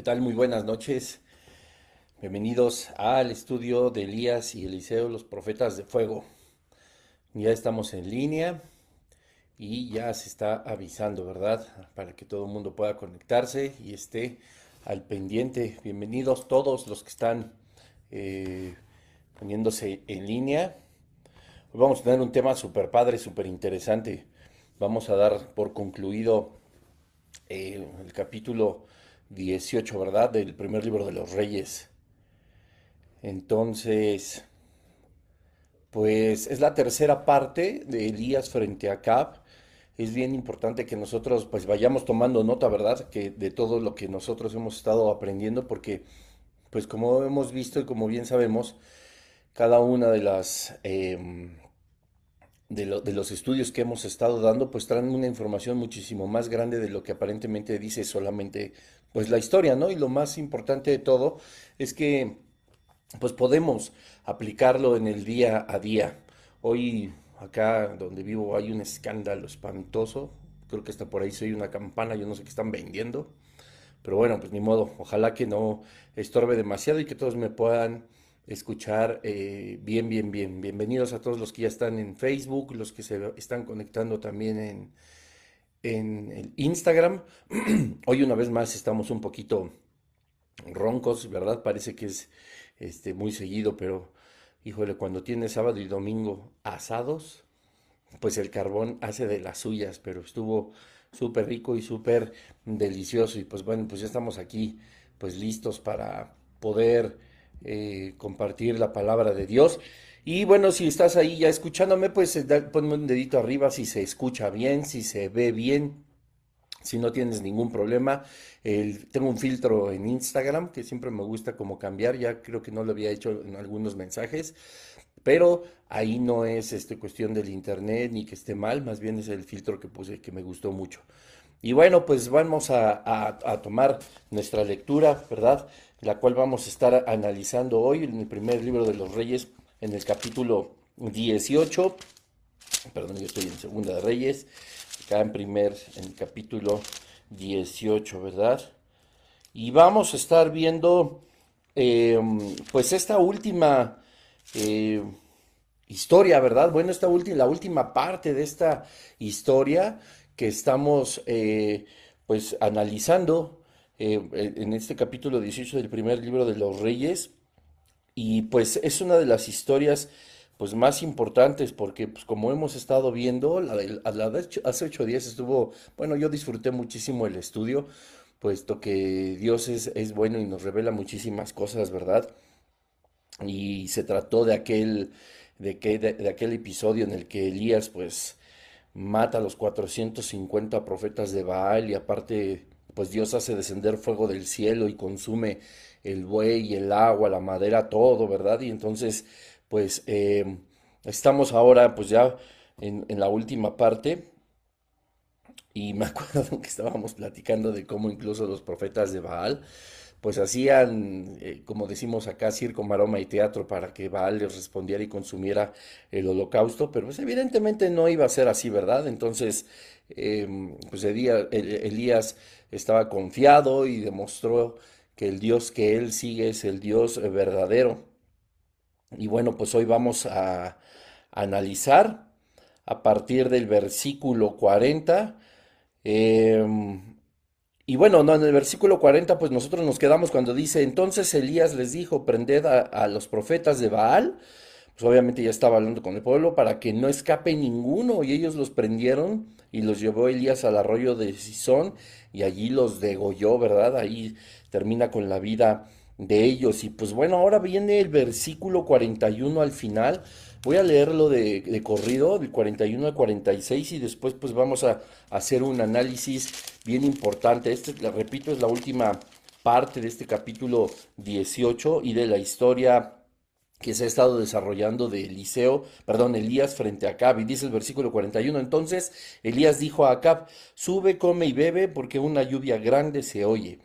¿Qué tal? Muy buenas noches. Bienvenidos al estudio de Elías y Eliseo, los profetas de fuego. Ya estamos en línea y ya se está avisando, ¿verdad? Para que todo el mundo pueda conectarse y esté al pendiente. Bienvenidos todos los que están eh, poniéndose en línea. Hoy vamos a tener un tema súper padre, súper interesante. Vamos a dar por concluido eh, el capítulo 18, ¿verdad? Del primer libro de los reyes. Entonces, pues es la tercera parte de Elías frente a Cab. Es bien importante que nosotros pues vayamos tomando nota, ¿verdad? Que de todo lo que nosotros hemos estado aprendiendo, porque pues como hemos visto y como bien sabemos, cada una de las em, de, los estudios que hemos estado dando, pues traen una información muchísimo más grande de lo que aparentemente dice solamente, pues la historia, ¿no? Y lo más importante de todo es que, pues podemos aplicarlo en el día a día. Hoy, acá donde vivo, hay un escándalo espantoso. Creo que está por ahí soy una campana, yo no sé qué están vendiendo. Pero bueno, pues ni modo. Ojalá que no estorbe demasiado y que todos me puedan escuchar eh, bien, bien, bien. Bienvenidos a todos los que ya están en Facebook, los que se están conectando también en, en Instagram. Hoy una vez más estamos un poquito roncos, ¿verdad? Parece que es este, muy seguido, pero híjole, cuando tiene sábado y domingo asados, pues el carbón hace de las suyas, pero estuvo súper rico y súper delicioso. Y pues bueno, pues ya estamos aquí, pues listos para poder eh, compartir la palabra de Dios. Y bueno, si estás ahí ya escuchándome, pues eh, ponme un dedito arriba si se escucha bien, si se ve bien, si no tienes ningún problema. tengo un filtro en Instagram que siempre me gusta como cambiar, ya creo que no lo había hecho en algunos mensajes, pero ahí no es este, cuestión del internet ni que esté mal, más bien es el filtro que puse que me gustó mucho. Y bueno, pues vamos a tomar nuestra lectura, ¿verdad? La cual vamos a estar analizando hoy en el primer libro de los Reyes, en el capítulo 18. Perdón, yo estoy en Segunda de Reyes, acá en primer, en el capítulo 18, ¿verdad? Y vamos a estar viendo, em, pues, esta última eh, historia, ¿verdad? Bueno, esta última, la última parte de esta historia que estamos, eh, pues, analizando eh, en este capítulo 18 del primer libro de los Reyes. Y pues es una de las historias pues más importantes porque pues como hemos estado viendo, la, hace ocho días estuvo, bueno, yo disfruté muchísimo el estudio, puesto que Dios es, es bueno y nos revela muchísimas cosas, ¿verdad? Y se trató de aquel, de, que, de aquel episodio en el que Elías pues mata a los 450 profetas de Baal y aparte pues Dios hace descender fuego del cielo y consume el buey, el agua, la madera, todo, ¿verdad? Y entonces, pues eh, estamos ahora, pues ya en, la última parte. Y me acuerdo que estábamos platicando de cómo incluso los profetas de Baal, pues hacían, eh, como decimos acá, circo, maroma y teatro para que Baal les respondiera y consumiera el holocausto, pero pues evidentemente no iba a ser así, ¿verdad? Entonces, em, pues Elías estaba confiado y demostró que el Dios que él sigue es el Dios verdadero. Y bueno, pues hoy vamos a analizar a partir del versículo 40. Em, y bueno, no, en el versículo 40, pues nosotros nos quedamos cuando dice, entonces Elías les dijo, prended a los profetas de Baal. Pues obviamente ya estaba hablando con el pueblo para que no escape ninguno. Y ellos los prendieron y los llevó Elías al arroyo de Sison y allí los degolló, ¿verdad? Ahí termina con la vida de ellos. Y pues bueno, ahora viene el versículo 41 al final. Voy a leerlo de, corrido, del 41 al 46, y después pues vamos a, hacer un análisis bien importante. Este, repito, es la última parte de este capítulo 18 y de la historia que se ha estado desarrollando de Eliseo, perdón, Elías frente a Acab. Y dice el versículo 41, entonces Elías dijo a Acab, sube, come y bebe, porque una lluvia grande se oye.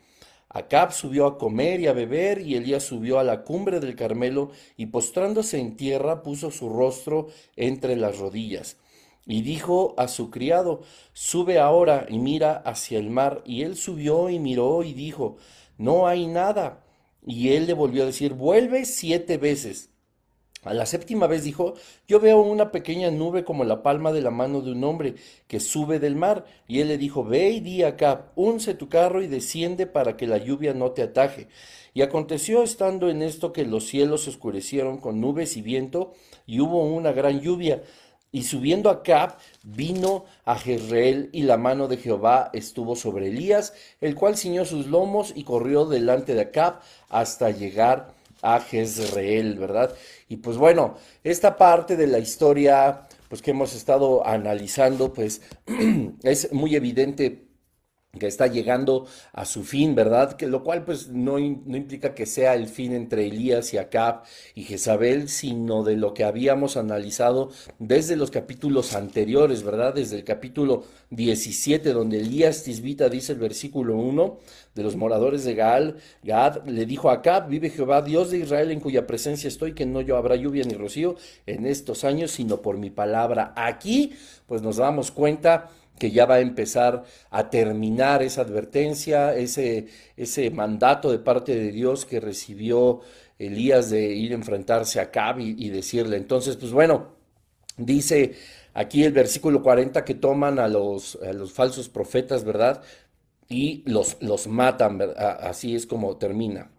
Acab subió a comer y a beber, y Elías subió a la cumbre del Carmelo, y postrándose en tierra puso su rostro entre las rodillas. y dijo a su criado, sube ahora y mira hacia el mar. Y él subió y miró y dijo, no hay nada. Y él le volvió a decir, vuelve siete veces. A la séptima vez dijo, yo veo una pequeña nube como la palma de la mano de un hombre que sube del mar. Y él le dijo, ve y di acá, unce tu carro y desciende para que la lluvia no te ataje. Y aconteció estando en esto que los cielos se oscurecieron con nubes y viento, y hubo una gran lluvia. Y subiendo a Cap, vino a Jezreel, y la mano de Jehová estuvo sobre Elías, el cual ciñó sus lomos y corrió delante de Acab hasta llegar a Jezreel, ¿verdad? Y pues bueno, esta parte de la historia, pues que hemos estado analizando, pues es muy evidente que está llegando a su fin, ¿verdad? Que lo cual pues no, no, implica que sea el fin entre Elías y Acab y Jezabel, sino de lo que habíamos analizado desde los capítulos anteriores, ¿verdad? Desde el capítulo 17, donde Elías Tisbita dice el versículo 1 de los moradores de Gaal, Gad le dijo a Acab, vive Jehová, Dios de Israel, en cuya presencia estoy, que no yo habrá lluvia ni rocío en estos años, sino por mi palabra. Aquí pues nos damos cuenta que ya va a empezar a terminar esa advertencia, ese, ese mandato de parte de Dios que recibió Elías de ir a enfrentarse a Cab y, decirle. Entonces, pues bueno, dice aquí el versículo 40 que toman a los, a los falsos profetas, ¿verdad? Y los, los matan, así es como termina.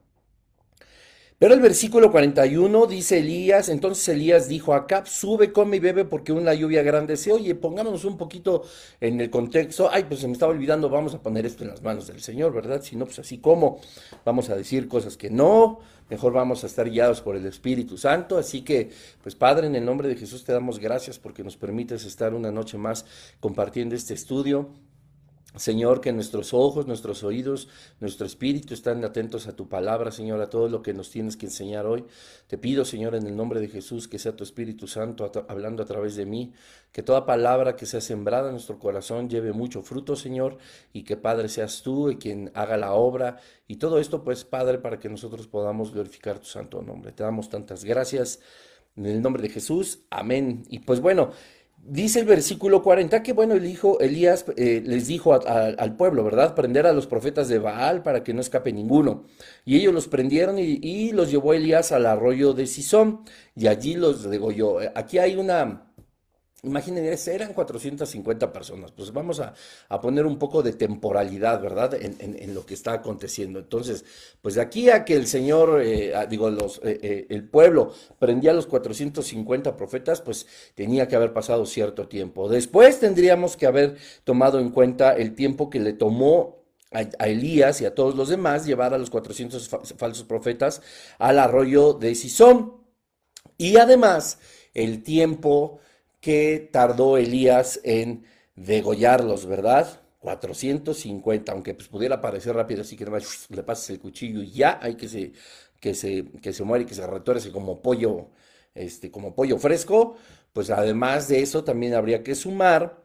Pero el versículo 41 dice Elías, entonces Elías dijo a Acab, sube, come y bebe porque una lluvia grande se oye. Pongámonos un poquito en el contexto. Ay, pues se me estaba olvidando, vamos a poner esto en las manos del Señor, ¿verdad? Si no, pues así como vamos a decir cosas que no, mejor vamos a estar guiados por el Espíritu Santo. Así que, pues Padre, en el nombre de Jesús te damos gracias porque nos permites estar una noche más compartiendo este estudio. Señor, que nuestros ojos, nuestros oídos, nuestro espíritu están atentos a tu palabra, Señor, a todo lo que nos tienes que enseñar hoy. Te pido, Señor, en el nombre de Jesús, que sea tu Espíritu Santo hablando a través de mí, que toda palabra que sea sembrada en nuestro corazón lleve mucho fruto, Señor, y que, Padre, seas tú quien haga la obra. Y todo esto, pues, Padre, para que nosotros podamos glorificar tu santo nombre. Te damos tantas gracias. En el nombre de Jesús, amén. Y pues bueno, Dice el versículo 40 que, bueno, el hijo Elías eh, les dijo al pueblo, ¿verdad? Prender a los profetas de Baal para que no escape ninguno. Y ellos los prendieron y, y los llevó Elías al arroyo de Sison y allí los degolló. Aquí hay una, Imagínense, eran 450 personas. Pues vamos a, poner un poco de temporalidad, ¿verdad? En, lo que está aconteciendo. Entonces, pues de aquí a que el Señor, eh, digo, los, eh, eh, el pueblo prendía a los 450 profetas, pues tenía que haber pasado cierto tiempo. Después tendríamos que haber tomado en cuenta el tiempo que le tomó a, Elías y a todos los demás llevar a los 400 falsos profetas al arroyo de Sison. Y además, el tiempo que tardó Elías en degollarlos, ¿verdad? 450, aunque pues pudiera parecer rápido, así que más le pasas el cuchillo y ya hay que se, que se, que se muere y que se retuerce como pollo, este, como pollo fresco, pues además de eso también habría que sumar,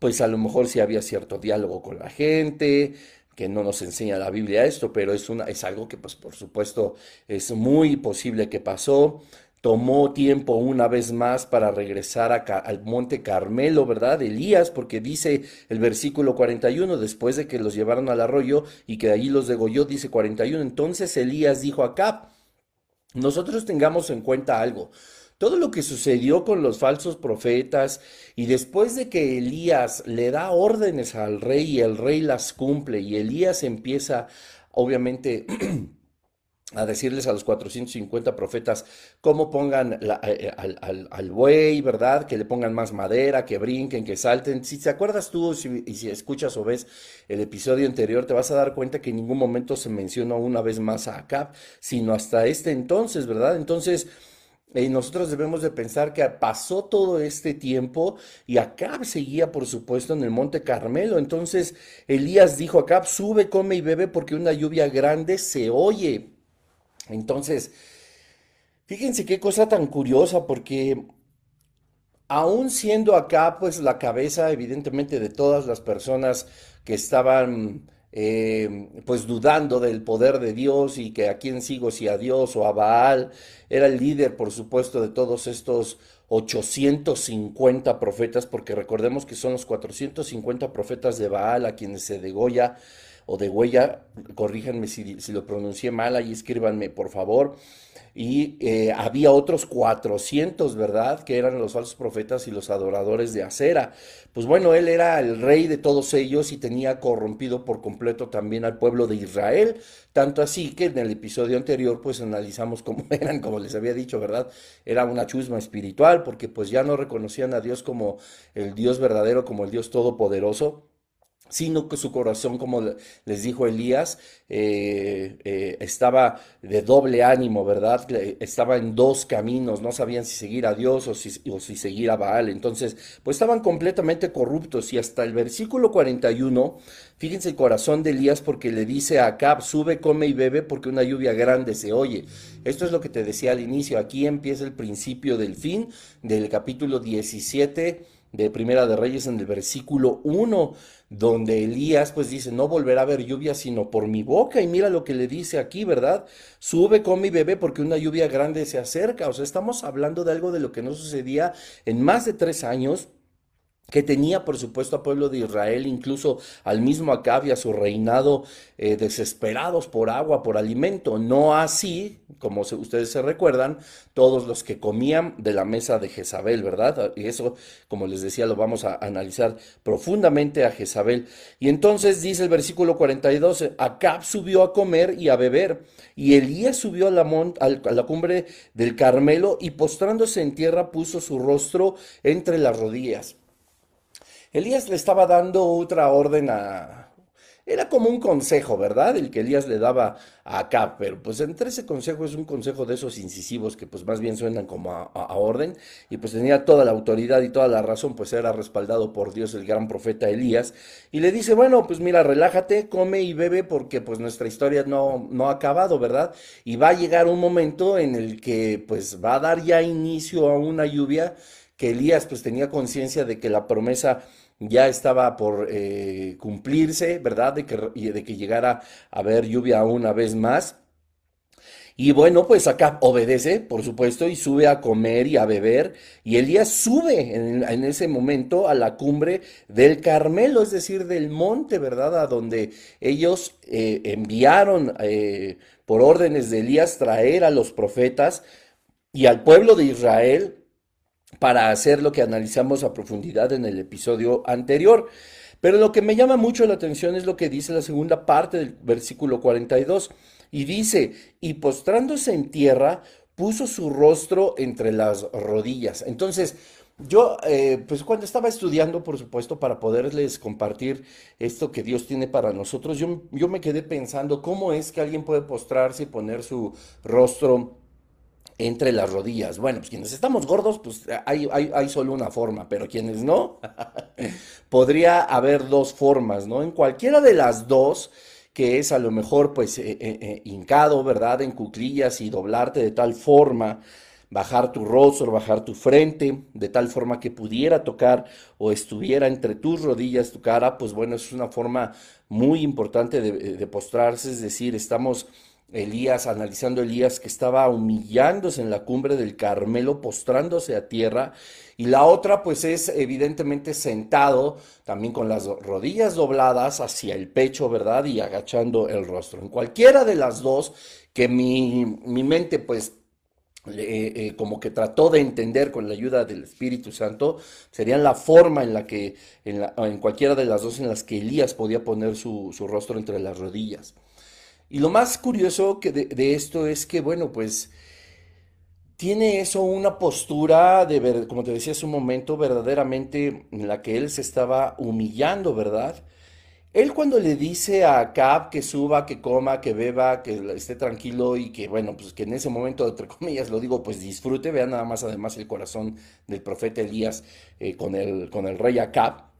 pues a lo mejor si había cierto diálogo con la gente, que no nos enseña la Biblia esto, pero es, una, es algo que pues por supuesto es muy posible que pasó tomó tiempo una vez más para regresar al monte Carmelo, ¿verdad? Elías, porque dice el versículo 41, después de que los llevaron al arroyo y que de allí los degolló, dice 41, entonces Elías dijo acá, nosotros tengamos en cuenta algo. Todo lo que sucedió con los falsos profetas y después de que Elías le da órdenes al rey y el rey las cumple y Elías empieza, obviamente, a decirles a los 450 profetas cómo pongan eh, eh, al, buey, ¿verdad? Que le pongan más madera, que brinquen, que salten. Si te acuerdas tú y si escuchas o ves el episodio anterior, te vas a dar cuenta que en ningún momento se mencionó una vez más a Acab, sino hasta este entonces, ¿verdad? Entonces... Eh, nosotros debemos de pensar que pasó todo este tiempo y Acab seguía, por supuesto, en el monte Carmelo. Entonces Elías dijo a Acab, sube, come y bebe porque una lluvia grande se oye. Entonces, fíjense qué cosa tan curiosa, porque aún siendo acá, pues la cabeza, evidentemente, de todas las personas que estaban eh, pues dudando del poder de Dios y que a quién sigo, si a Dios o a Baal. Era el líder, por supuesto, de todos estos 850 profetas, porque recordemos que son los 450 profetas de Baal a quienes se degolla o de huella, corríjanme si, si lo pronuncié mal, ahí escríbanme por favor y eh, había otros 400, ¿verdad? Que eran los falsos profetas y los adoradores de acera. Pues bueno, él era el rey de todos ellos y tenía corrompido por completo también al pueblo de Israel, tanto así que en el episodio anterior pues analizamos cómo eran, como les había dicho, ¿verdad? Era una chusma espiritual porque pues ya no reconocían a Dios como el Dios verdadero, como el Dios todopoderoso sino que su corazón, como les dijo Elías, eh, eh, estaba de doble ánimo, ¿verdad? Estaba en dos caminos, no sabían si seguir a Dios o si, si, seguir a Baal. Entonces, pues estaban completamente corruptos y hasta el versículo 41, fíjense el corazón de Elías porque le dice a Acab, sube, come y bebe porque una lluvia grande se oye. Esto es lo que te decía al inicio, aquí empieza el principio del fin del capítulo 17 de Primera de Reyes en el versículo 1, donde Elías pues dice, no volverá a haber lluvia sino por mi boca. Y mira lo que le dice aquí, ¿verdad? Sube, come y bebe porque una lluvia grande se acerca. O sea, estamos hablando de algo de lo que no sucedía en más de tres años que tenía por supuesto a pueblo de Israel, incluso al mismo Acab y a su reinado eh, desesperados por agua, por alimento. No así, como ustedes se recuerdan, todos los que comían de la mesa de Jezabel, ¿verdad? Y eso, como les decía, lo vamos a analizar profundamente a Jezabel. Y entonces dice el versículo 42, Acab subió a comer y a beber, y Elías subió a la, a la cumbre del Carmelo y postrándose en tierra puso su rostro entre las rodillas. Elías le estaba dando otra orden a... Era como un consejo, ¿verdad? El que Elías le daba a Acab, pero pues entre ese consejo es un consejo de esos incisivos que pues más bien suenan como a, orden y pues tenía toda la autoridad y toda la razón, pues era respaldado por Dios el gran profeta Elías y le dice, bueno, pues mira, relájate, come y bebe porque pues nuestra historia no, no ha acabado, ¿verdad? Y va a llegar un momento en el que pues va a dar ya inicio a una lluvia que Elías pues tenía conciencia de que la promesa ya estaba por eh, cumplirse, ¿verdad? De que, de que llegara a haber lluvia una vez más. Y bueno, pues acá obedece, por supuesto, y sube a comer y a beber. Y Elías sube en, ese momento a la cumbre del Carmelo, es decir, del monte, ¿verdad? A donde ellos eh, enviaron eh, por órdenes de Elías traer a los profetas y al pueblo de Israel para hacer lo que analizamos a profundidad en el episodio anterior. Pero lo que me llama mucho la atención es lo que dice la segunda parte del versículo 42. Y dice, y postrándose en tierra, puso su rostro entre las rodillas. Entonces, yo, eh, pues cuando estaba estudiando, por supuesto, para poderles compartir esto que Dios tiene para nosotros, yo, yo me quedé pensando cómo es que alguien puede postrarse y poner su rostro entre las rodillas. Bueno, pues quienes estamos gordos, pues hay, hay, solo una forma, pero quienes no, podría haber dos formas, ¿no? En cualquiera de las dos, que es a lo mejor pues eh, eh, eh, hincado, ¿verdad? En cuclillas y doblarte de tal forma, bajar tu rostro, bajar tu frente, de tal forma que pudiera tocar o estuviera entre tus rodillas tu cara, pues bueno, es una forma muy importante de, de postrarse, es decir, estamos Elías, analizando Elías que estaba humillándose en la cumbre del Carmelo, postrándose a tierra, y la otra pues es evidentemente sentado, también con las rodillas dobladas hacia el pecho, ¿verdad? Y agachando el rostro. En cualquiera de las dos, que mi, mente pues eh, eh, como que trató de entender con la ayuda del Espíritu Santo, serían la forma en la que, en, en cualquiera de las dos en las que Elías podía poner su, su rostro entre las rodillas. Y lo más curioso que de, esto es que, bueno, pues tiene eso una postura de, ver, como te decía hace un momento, verdaderamente en la que él se estaba humillando, ¿verdad? Él cuando le dice a Cap que suba, que coma, que beba, que esté tranquilo y que, bueno, pues que en ese momento, entre comillas, lo digo, pues disfrute, vean nada más además el corazón del profeta Elías eh, con, el, con el rey Acab.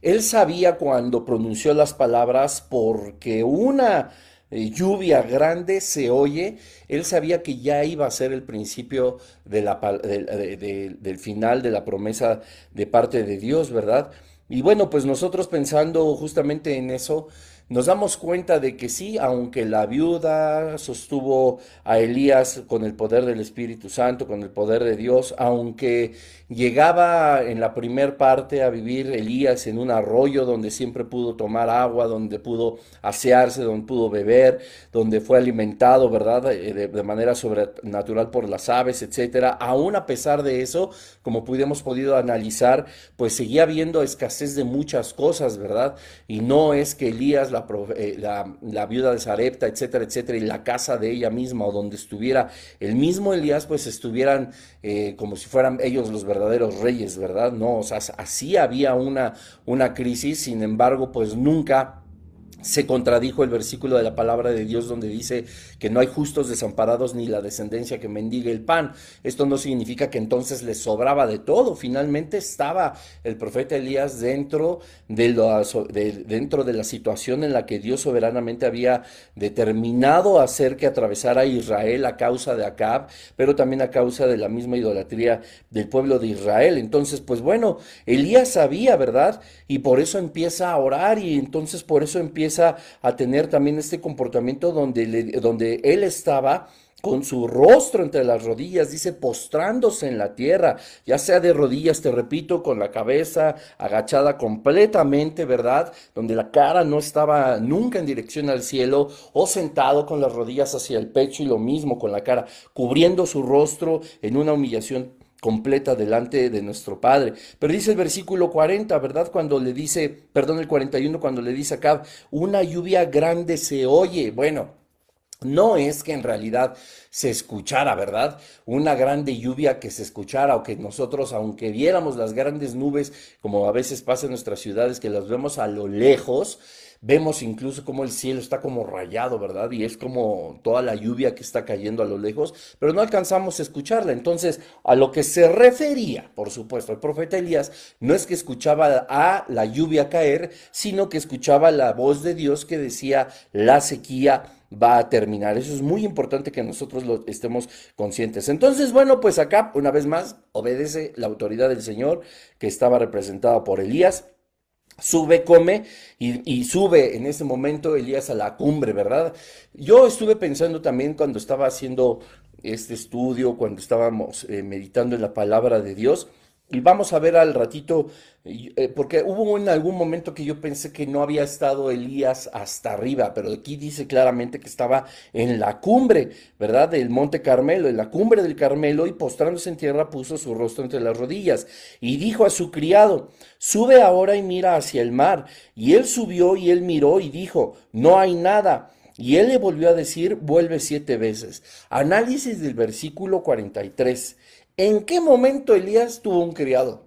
Él sabía cuando pronunció las palabras porque una eh, lluvia grande se oye, él sabía que ya iba a ser el principio de la, del final de la promesa de parte de Dios, ¿verdad? Y bueno, pues nosotros pensando justamente en eso, nos damos cuenta de que sí, aunque la viuda sostuvo a Elías con el poder del Espíritu Santo, con el poder de Dios, aunque llegaba en la primer parte a vivir Elías en un arroyo donde siempre pudo tomar agua, donde pudo asearse, donde pudo beber, donde fue alimentado, ¿verdad? Eh, de, manera sobrenatural por las aves, etcétera. Aún a pesar de eso, como pudimos podido analizar, pues seguía habiendo escasez de muchas cosas, ¿verdad? Y no es que Elías, eh, la, viuda de Sarepta, etcétera, etcétera, y la casa de ella misma o donde estuviera el mismo Elías, pues estuvieran eh, como si fueran ellos los verdaderos reyes, ¿verdad? No, o sea, así había una, una crisis, sin embargo, pues nunca se contradijo el versículo de la palabra de Dios donde dice que no hay justos desamparados ni la descendencia que mendigue el pan. Esto no significa que entonces les sobraba de todo. Finalmente estaba el profeta Elías dentro de, la, dentro de la situación en la que Dios soberanamente había determinado hacer que atravesara Israel a causa de Acab, pero también a causa de la misma idolatría del pueblo de Israel. Entonces, pues bueno, Elías sabía, ¿verdad? Y por eso empieza a orar y entonces por eso empieza a tener también este comportamiento donde, donde él estaba con su rostro entre las rodillas, dice, postrándose en la tierra, ya sea de rodillas, te repito, con la cabeza agachada completamente, ¿verdad? Donde la cara no estaba nunca en dirección al cielo, o sentado con las rodillas hacia el pecho y lo mismo con la cara, cubriendo su rostro en una humillación completa delante de nuestro Padre. Pero dice el versículo 40, ¿verdad? Cuando le dice, perdón, el 41, cuando le dice acá, una lluvia grande se oye. Bueno, no es que en realidad se escuchara, ¿verdad? Una grande lluvia que se escuchara o que nosotros, aunque viéramos las grandes nubes, como a veces pasa en nuestras ciudades, que las vemos a lo lejos, Vemos incluso como el cielo está como rayado, ¿verdad? Y es como toda la lluvia que está cayendo a lo lejos, pero no alcanzamos a escucharla. Entonces, a lo que se refería, por supuesto, el profeta Elías, no es que escuchaba a la lluvia caer, sino que escuchaba la voz de Dios que decía, la sequía va a terminar. Eso es muy importante que nosotros lo estemos conscientes. Entonces, bueno, pues acá, una vez más, obedece la autoridad del Señor que estaba representada por Elías sube, come y, sube en ese momento Elías a la cumbre, ¿verdad? Yo estuve pensando también cuando estaba haciendo este estudio, cuando estábamos eh, meditando en la palabra de Dios, y vamos a ver al ratito, eh, porque hubo en algún momento que yo pensé que no había estado Elías hasta arriba, pero aquí dice claramente que estaba en la cumbre, ¿verdad? Del monte Carmelo, en la cumbre del Carmelo, y postrándose en tierra puso su rostro entre las rodillas, y dijo a su criado, sube ahora y mira hacia el mar. Y él subió y él miró y dijo, no hay nada. Y él le volvió a decir, vuelve siete veces. Análisis del versículo 43. ¿En qué momento Elías tuvo un criado?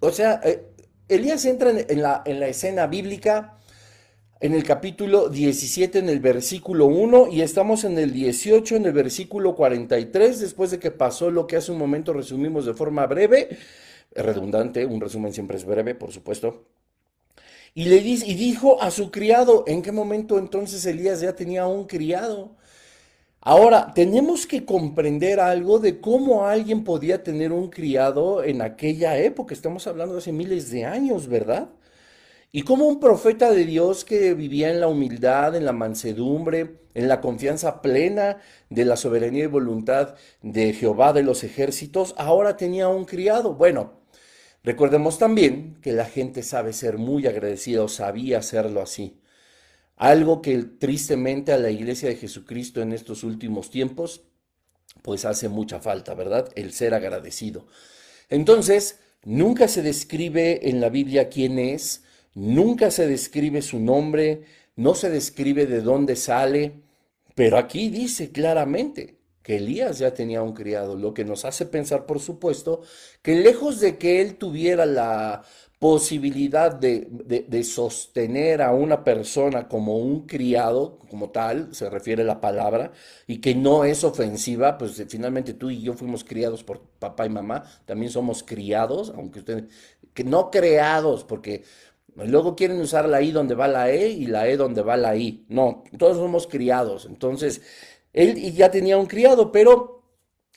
O sea, eh, Elías entra en, la, en la escena bíblica en el capítulo 17, en el versículo 1, y estamos en el 18, en el versículo 43, después de que pasó lo que hace un momento resumimos de forma breve, redundante, un resumen siempre es breve, por supuesto. Y le dice, y dijo a su criado, ¿en qué momento entonces Elías ya tenía un criado? Ahora, tenemos que comprender algo de cómo alguien podía tener un criado en aquella época. Estamos hablando de hace miles de años, ¿verdad? Y como un profeta de Dios que vivía en la humildad, en la mansedumbre, en la confianza plena de la soberanía y voluntad de Jehová de los ejércitos, ahora tenía un criado. Bueno, recordemos también que la gente sabe ser muy agradecida o sabía hacerlo así. Algo que tristemente a la iglesia de Jesucristo en estos últimos tiempos, pues hace mucha falta, ¿verdad? El ser agradecido. Entonces, nunca se describe en la Biblia quién es, nunca se describe su nombre, no se describe de dónde sale, pero aquí dice claramente que Elías ya tenía un criado, lo que nos hace pensar, por supuesto, que lejos de que él tuviera la posibilidad de, sostener a una persona como un criado, como tal, se refiere la palabra, y que no es ofensiva, pues finalmente tú y yo fuimos criados por papá y mamá, también somos criados, aunque ustedes, que no creados, porque luego quieren usar la I donde va la E y la E donde va la I. No, todos somos criados. Entonces, él ya tenía un criado, pero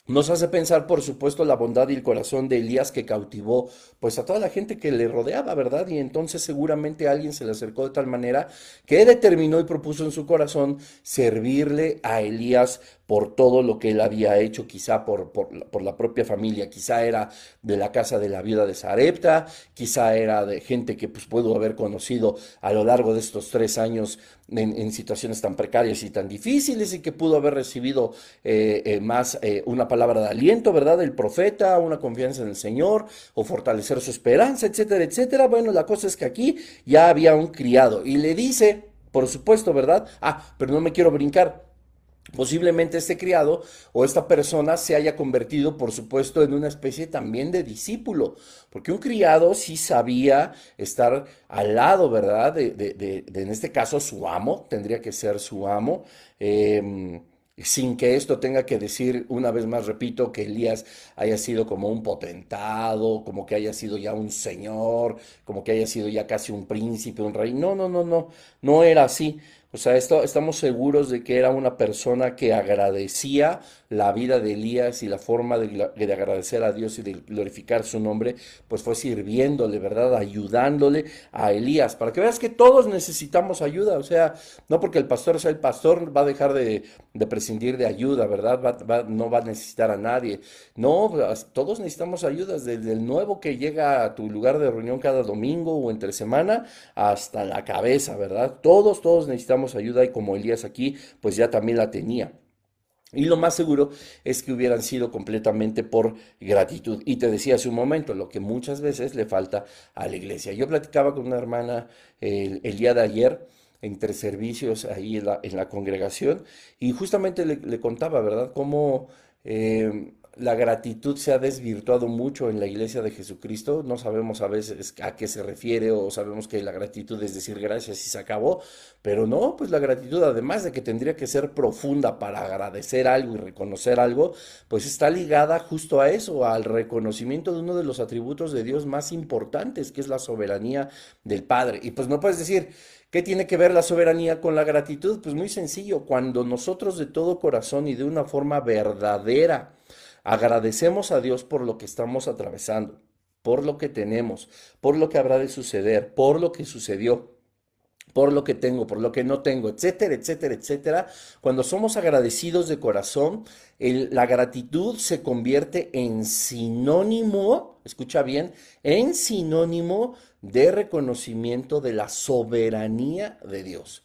Nos hace pensar, por supuesto, la bondad y el corazón de Elías que cautivó pues a toda la gente que le rodeaba, ¿verdad? Y entonces seguramente alguien se le acercó de tal manera que determinó y propuso en su corazón servirle a Elías por todo lo que él había hecho, quizá por, por, la propia familia, quizá era de la casa de la viuda de Sarepta, quizá era de gente que pues pudo haber conocido a lo largo de estos tres años en, situaciones tan precarias y tan difíciles y que pudo haber recibido eh, eh, más eh, una palabra de aliento, ¿verdad? Del profeta, una confianza en el Señor o fortalecer su esperanza, etcétera, etcétera. Bueno, la cosa es que aquí ya había un criado y le dice, por supuesto, ¿verdad? Ah, pero no me quiero brincar. Posiblemente este criado o esta persona se haya convertido, por supuesto, en una especie también de discípulo, porque un criado sí sabía estar al lado, ¿verdad? De, en este caso, su amo, tendría que ser su amo. Em, sin que esto tenga que decir, una vez más repito, que Elías haya sido como un potentado, como que haya sido ya un señor, como que haya sido ya casi un príncipe, un rey. No, no, no, no, no era así. O sea, esto, estamos seguros de que era una persona que agradecía la vida de Elías y la forma de, de, agradecer a Dios y de glorificar su nombre, pues fue sirviéndole, ¿verdad? Ayudándole a Elías, para que veas que todos necesitamos ayuda, o sea, no porque el pastor sea el pastor va a dejar de, prescindir de ayuda, ¿verdad? no va a necesitar a nadie, no, todos necesitamos ayuda, desde el nuevo que llega a tu lugar de reunión cada domingo o entre semana hasta la cabeza, ¿verdad? Todos, todos necesitamos ayuda y como Elías aquí, pues ya también la tenía. Y lo más seguro es que hubieran sido completamente por gratitud. Y te decía hace un momento, lo que muchas veces le falta a la iglesia. Yo platicaba con una hermana el, día de ayer entre servicios ahí en la, en la congregación y justamente le, contaba, ¿verdad?, cómo... Eh, la gratitud se ha desvirtuado mucho en la iglesia de Jesucristo. No sabemos a veces a qué se refiere o sabemos que la gratitud es decir gracias y se acabó, pero no, pues la gratitud además de que tendría que ser profunda para agradecer algo y reconocer algo, pues está ligada justo a eso, al reconocimiento de uno de los atributos de Dios más importantes, que es la soberanía del Padre. Y pues no puedes decir, ¿Qué tiene que ver la soberanía con la gratitud? Pues muy sencillo, cuando nosotros de todo corazón y de una forma verdadera Agradecemos a Dios por lo que estamos atravesando, por lo que tenemos, por lo que habrá de suceder, por lo que sucedió por lo que tengo, por lo que no tengo, etcétera, etcétera, etcétera. Cuando somos agradecidos de corazón, la gratitud se convierte en sinónimo, escucha bien, en sinónimo de reconocimiento de la soberanía de Dios.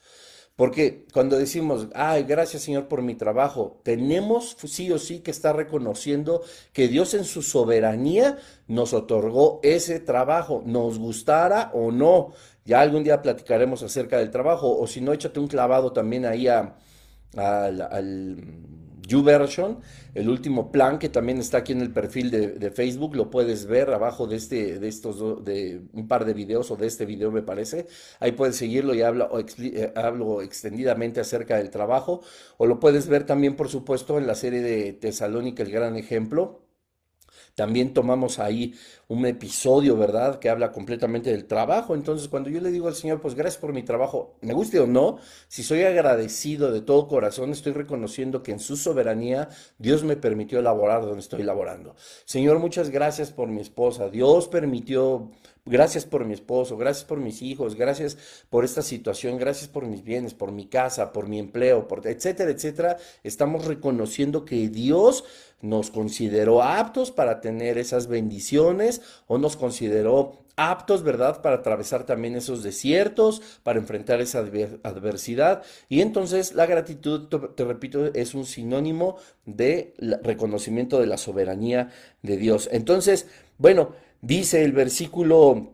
Porque cuando decimos, ay, gracias Señor por mi trabajo, tenemos sí o sí que estar reconociendo que Dios en su soberanía nos otorgó ese trabajo, nos gustara o no. Ya algún día platicaremos acerca del trabajo, o si no, échate un clavado también ahí al YouVersion, el último plan que también está aquí en el perfil de, Facebook, lo puedes ver abajo de este, de estos, de un par de videos o de este video me parece. Ahí puedes seguirlo y hablo, eh, hablo extendidamente acerca del trabajo. O lo puedes ver también, por supuesto, en la serie de Tesalónica, el gran ejemplo también tomamos ahí un episodio, ¿verdad?, que habla completamente del trabajo. Entonces, cuando yo le digo al Señor, pues gracias por mi trabajo, me guste o no, si soy agradecido de todo corazón, estoy reconociendo que en su soberanía Dios me permitió laborar donde estoy laborando. Señor, muchas gracias por mi esposa. Dios permitió Gracias por mi esposo, gracias por mis hijos, gracias por esta situación, gracias por mis bienes, por mi casa, por mi empleo, por etcétera, etcétera. Estamos reconociendo que Dios nos consideró aptos para tener esas bendiciones o nos consideró aptos, ¿verdad?, para atravesar también esos desiertos, para enfrentar esa adversidad. Y entonces la gratitud, te, repito, es un sinónimo de reconocimiento de la soberanía de Dios. Entonces, bueno, Dice el versículo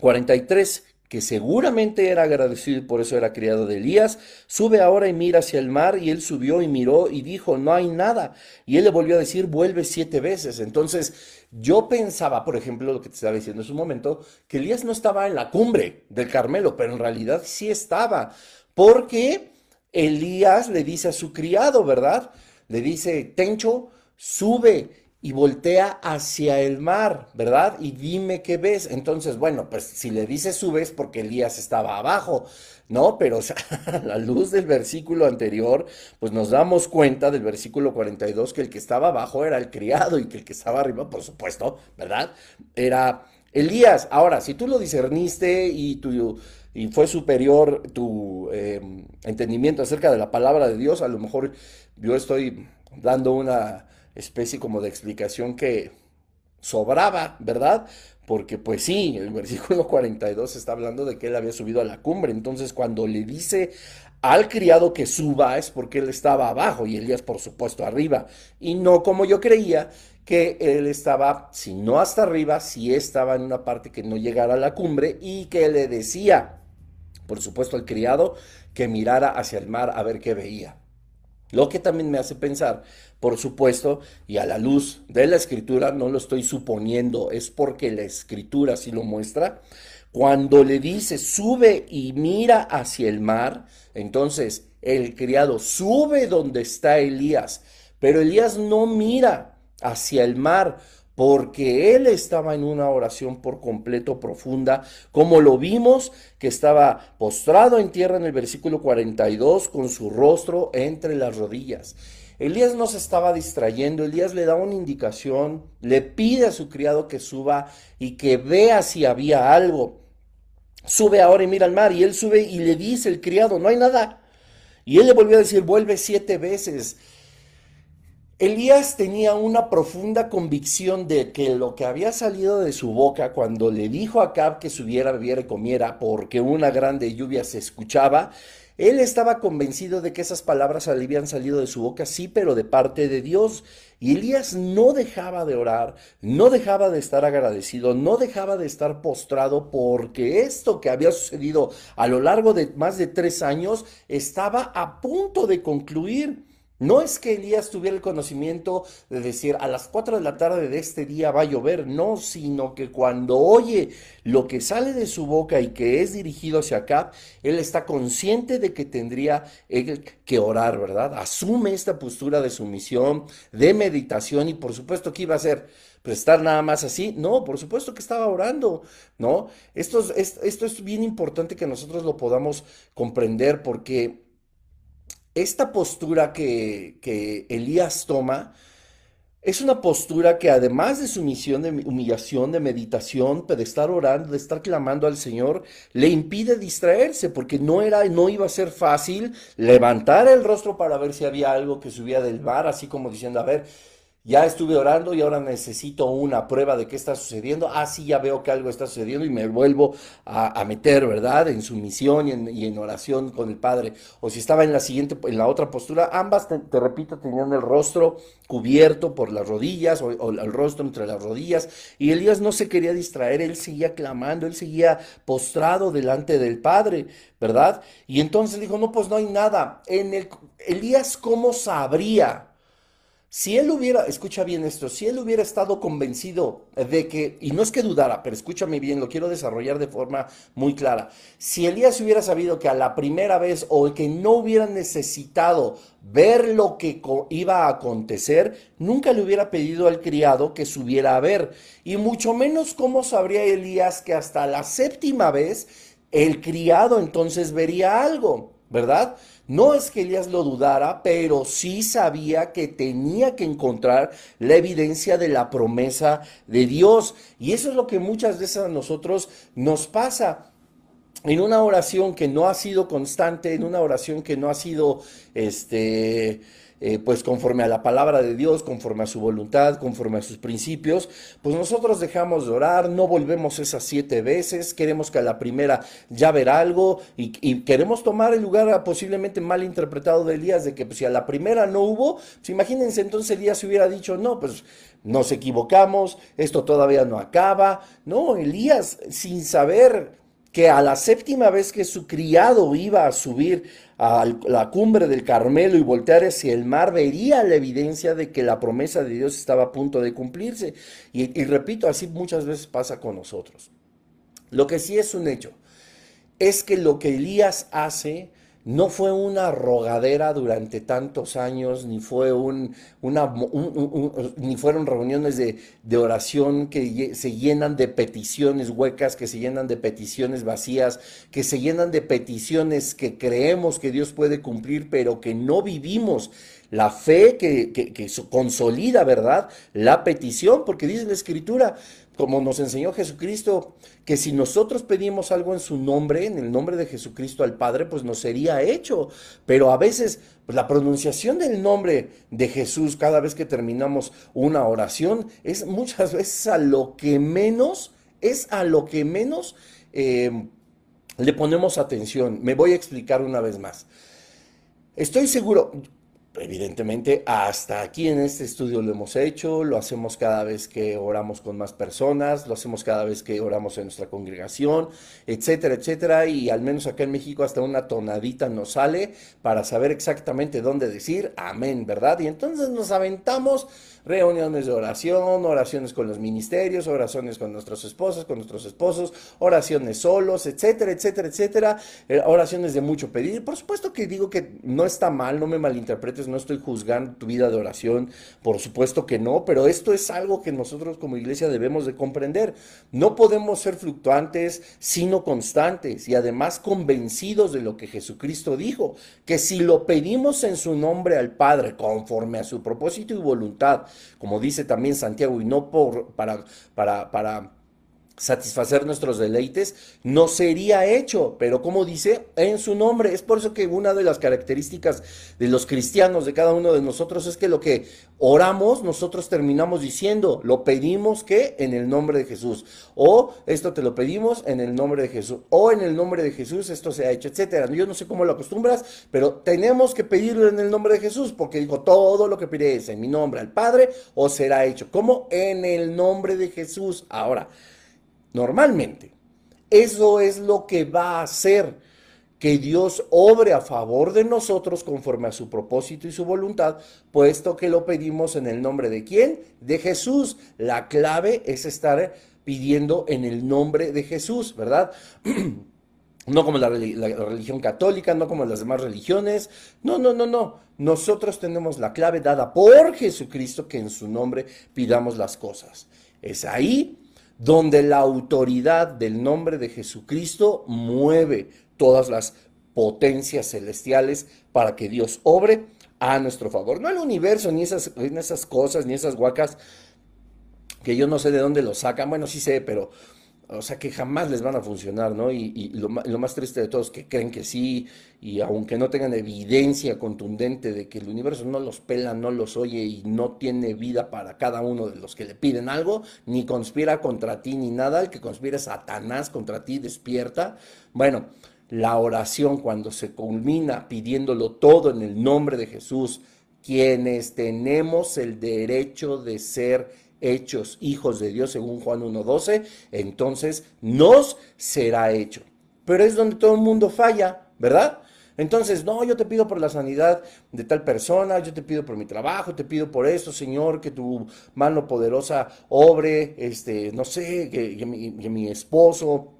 43 que seguramente era agradecido y por eso era criado de Elías, sube ahora y mira hacia el mar, y él subió y miró y dijo, no hay nada. Y él le volvió a decir, vuelve siete veces. Entonces, yo pensaba, por ejemplo, lo que te estaba diciendo en su momento, que Elías no estaba en la cumbre del Carmelo, pero en realidad sí estaba, porque Elías le dice a su criado, ¿verdad? Le dice, Tencho, sube y voltea hacia el mar, ¿verdad? Y dime qué ves. Entonces, bueno, pues si le dice subes porque Elías estaba abajo, ¿no? Pero a la luz del versículo anterior, pues nos damos cuenta del versículo 42 que el que estaba abajo era el criado y que el que estaba arriba, por supuesto, ¿verdad? Era Elías. Ahora, si tú lo discerniste y y fue superior tu em, entendimiento acerca de la palabra de Dios, a lo mejor yo estoy dando una especie como de explicación que sobraba, ¿verdad? Porque pues sí, el versículo 42 está hablando de que él había subido a la cumbre, entonces cuando le dice al criado que suba es porque él estaba abajo y Elías por supuesto arriba, y no como yo creía que él estaba, si no hasta arriba, si estaba en una parte que no llegara a la cumbre y que le decía, por supuesto al criado, que mirara hacia el mar a ver qué veía. Lo que también me hace pensar, por supuesto, y a la luz de la escritura, no lo estoy suponiendo, es porque la escritura sí lo muestra. Cuando le dice, sube y mira hacia el mar, entonces el criado sube donde está Elías, pero Elías no mira hacia el mar porque él estaba en una oración por completo profunda, como lo vimos, que estaba postrado en tierra en el versículo 42, con su rostro entre las rodillas. Elías no se estaba distrayendo, Elías le da una indicación, le pide a su criado que suba y que vea si había algo. Sube ahora y mira al mar, y él sube y le dice el criado, no hay nada. Y él le volvió a decir, vuelve siete veces. Elías tenía una profunda convicción de que lo que había salido de su boca cuando le dijo a Acab que subiera, bebiera y comiera porque una grande lluvia se escuchaba, él estaba convencido de que esas palabras habían salido de su boca, sí, pero de parte de Dios. Y Elías no dejaba de orar, no dejaba de estar agradecido, no dejaba de estar postrado porque esto que había sucedido a lo largo de más de tres años estaba a punto de concluir. No es que Elías tuviera el conocimiento de decir a las 4 de la tarde de este día va a llover, no, sino que cuando oye lo que sale de su boca y que es dirigido hacia acá, él está consciente de que tendría que orar, ¿verdad? Asume esta postura de sumisión, de meditación y por supuesto que iba a ser pues estar nada más así. No, por supuesto que estaba orando, ¿no? Esto es, esto es bien importante que nosotros lo podamos comprender porque esta postura que, Elías toma es una postura que además de sumisión, de humillación, de meditación, de estar orando, de estar clamando al Señor, le impide distraerse, porque no era, no iba a ser fácil levantar el rostro para ver si había algo que subía del mar, así como diciendo, a ver, ya estuve orando y ahora necesito una prueba de qué está sucediendo. Ah, sí, ya veo que algo está sucediendo y me vuelvo a, meter, ¿verdad? En sumisión y en, oración con el Padre. O si estaba en la siguiente, en la otra postura, ambas, te, repito, tenían el rostro cubierto por las rodillas o, o, el rostro entre las rodillas. Y Elías no se quería distraer, él seguía clamando, él seguía postrado delante del Padre, ¿verdad? Y entonces dijo, no, pues no hay nada. En el, Elías, ¿cómo sabría? Si él hubiera, escucha bien esto, si él hubiera estado convencido de que, y no es que dudara, pero escúchame bien, lo quiero desarrollar de forma muy clara, si Elías hubiera sabido que a la primera vez o que no hubiera necesitado ver lo que iba a acontecer, nunca le hubiera pedido al criado que subiera a ver, y mucho menos cómo sabría Elías que hasta la séptima vez el criado entonces vería algo, ¿verdad? No es que Elías lo dudara, pero sí sabía que tenía que encontrar la evidencia de la promesa de Dios. Y eso es lo que muchas veces a nosotros nos pasa en una oración que no ha sido constante, en una oración que no ha sido, este, eh, pues conforme a la palabra de Dios, conforme a su voluntad, conforme a sus principios, pues nosotros dejamos de orar, no volvemos esas siete veces, queremos que a la primera ya ver algo y, queremos tomar el lugar posiblemente mal interpretado de Elías, de que pues, si a la primera no hubo, pues imagínense entonces Elías hubiera dicho, no, pues nos equivocamos, esto todavía no acaba, no, Elías sin saber que a la séptima vez que su criado iba a subir a la cumbre del Carmelo y voltear hacia el mar, vería la evidencia de que la promesa de Dios estaba a punto de cumplirse. Y, y repito, así muchas veces pasa con nosotros. Lo que sí es un hecho es que lo que Elías hace no fue una rogadera durante tantos años, ni fue un, una, ni fueron reuniones de, de, oración que se llenan de peticiones huecas, que se llenan de peticiones vacías, que se llenan de peticiones que creemos que Dios puede cumplir, pero que no vivimos la fe que, que, que consolida, ¿verdad? La petición, porque dice la Escritura, como nos enseñó Jesucristo, que si nosotros pedimos algo en su nombre, en el nombre de Jesucristo al Padre, pues nos sería hecho. Pero a veces pues, la pronunciación del nombre de Jesús cada vez que terminamos una oración es muchas veces a lo que menos, es a lo que menos eh, le ponemos atención. Me voy a explicar una vez más. Estoy seguro, Evidentemente, hasta aquí en este estudio lo hemos hecho, lo hacemos cada vez que oramos con más personas, lo hacemos cada vez que oramos en nuestra congregación, etcétera, etcétera, y al menos acá en México hasta una tonadita nos sale para saber exactamente dónde decir amén, ¿verdad? Y entonces nos aventamos reuniones de oración, oraciones con los ministerios, oraciones con nuestros esposos, con nuestros esposos, oraciones solos, etcétera, etcétera, etcétera, eh, oraciones de mucho pedir. Por supuesto que digo que no está mal, no me malinterpretes, no estoy juzgando tu vida de oración, por supuesto que no, pero esto es algo que nosotros como iglesia debemos de comprender. No podemos ser fluctuantes, sino constantes y además convencidos de lo que Jesucristo dijo, que si lo pedimos en su nombre al Padre, conforme a su propósito y voluntad, como dice también Santiago, y no por, para, para, para satisfacer nuestros deleites, no sería hecho, pero como dice, en su nombre. Es por eso que una de las características de los cristianos, de cada uno de nosotros, es que lo que oramos, nosotros terminamos diciendo, lo pedimos que en el nombre de Jesús, o esto te lo pedimos en el nombre de Jesús, o en el nombre de Jesús esto se ha hecho, etcétera. Yo no sé cómo lo acostumbras, pero tenemos que pedirlo en el nombre de Jesús, porque dijo, todo lo que pides en mi nombre al Padre, o será hecho. como En el nombre de Jesús. Ahora, normalmente. Eso es lo que va a hacer que Dios obre a favor de nosotros conforme a su propósito y su voluntad, puesto que lo pedimos en el nombre de quién? De Jesús. La clave es estar pidiendo en el nombre de Jesús, ¿verdad? No como la, la, religión católica, no como las demás religiones. No, no, no, no. Nosotros tenemos la clave dada por Jesucristo que en su nombre pidamos las cosas. Es ahí donde la autoridad del nombre de Jesucristo mueve todas las potencias celestiales para que Dios obre a nuestro favor. No el universo, ni esas, esas cosas, ni esas guacas que yo no sé de dónde lo sacan. Bueno, sí sé, pero o sea que jamás les van a funcionar, ¿no? Y, lo, más triste de todos es que creen que sí, y aunque no tengan evidencia contundente de que el universo no los pela, no los oye y no tiene vida para cada uno de los que le piden algo, ni conspira contra ti ni nada, el que conspira Satanás contra ti despierta. Bueno, la oración cuando se culmina pidiéndolo todo en el nombre de Jesús, quienes tenemos el derecho de ser hechos hijos de Dios según Juan 1.12, entonces nos será hecho. Pero es donde todo el mundo falla, ¿verdad? Entonces, no, yo te pido por la sanidad de tal persona, yo te pido por mi trabajo, te pido por esto, Señor, que tu mano poderosa obre, este, no sé, que, que mi esposo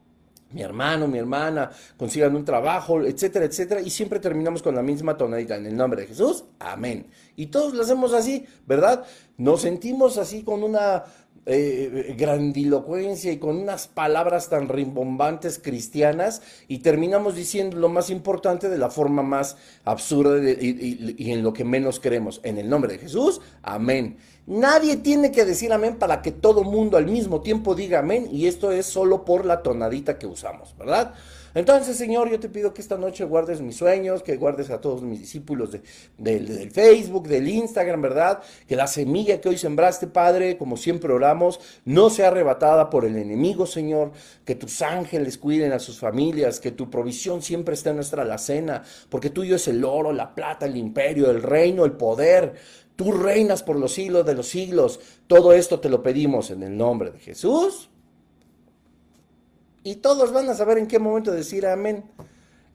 mi hermano, mi hermana consigan un trabajo, etcétera, etcétera, y siempre terminamos con la misma tonadita en el nombre de Jesús, amén. Y todos lo hacemos así, ¿verdad? Nos sentimos así con una eh, grandilocuencia y con unas palabras tan rimbombantes cristianas y terminamos diciendo lo más importante de la forma más absurda y, y en lo que menos creemos. En el nombre de Jesús, amén. Nadie tiene que decir amén para que todo mundo al mismo tiempo diga amén y esto es solo por la tonadita que usamos, ¿verdad? Entonces, Señor, yo te pido que esta noche guardes mis sueños, que guardes a todos mis discípulos de, del Facebook, del Instagram, ¿verdad? Que la semilla que hoy sembraste, Padre, como siempre oramos, no sea arrebatada por el enemigo, Señor. Que tus ángeles cuiden a sus familias, que tu provisión siempre esté en nuestra alacena, porque tuyo es el oro, la plata, el imperio, el reino, el poder. Tú reinas por los siglos de los siglos. Todo esto te lo pedimos en el nombre de Jesús. Y todos van a saber en qué momento decir amén.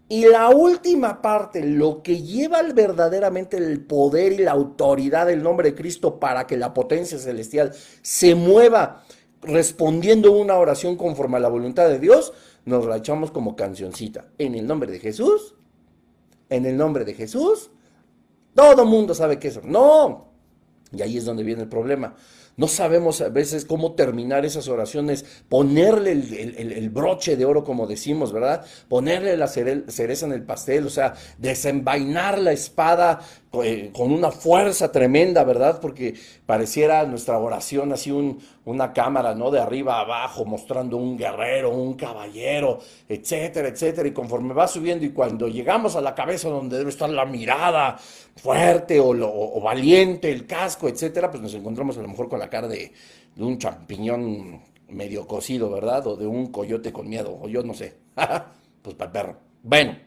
Y la última parte, lo que lleva verdaderamente el poder y la autoridad del nombre de Cristo para que la potencia celestial se mueva respondiendo una oración conforme a la voluntad de Dios, nos la echamos como cancioncita. En el nombre de Jesús. en el nombre de Jesús, todo mundo sabe que eso. No. Y ahí es donde viene el problema. No sabemos a veces cómo terminar esas oraciones, ponerle el, broche de oro, como decimos, ¿verdad? Ponerle la cereza en el pastel, o sea, desenvainar la espada eh, con una fuerza tremenda, ¿verdad? Porque pareciera nuestra oración así un, una cámara, ¿no? De arriba a abajo, mostrando un guerrero, un caballero, etcétera, etcétera. Y conforme va subiendo y cuando llegamos a la cabeza donde debe estar la mirada fuerte o, o valiente, el casco, etcétera, pues nos encontramos a lo mejor con la cara de, un champiñón medio cocido, ¿verdad? O de un coyote con miedo, o yo no sé. pues para el perro. Bueno,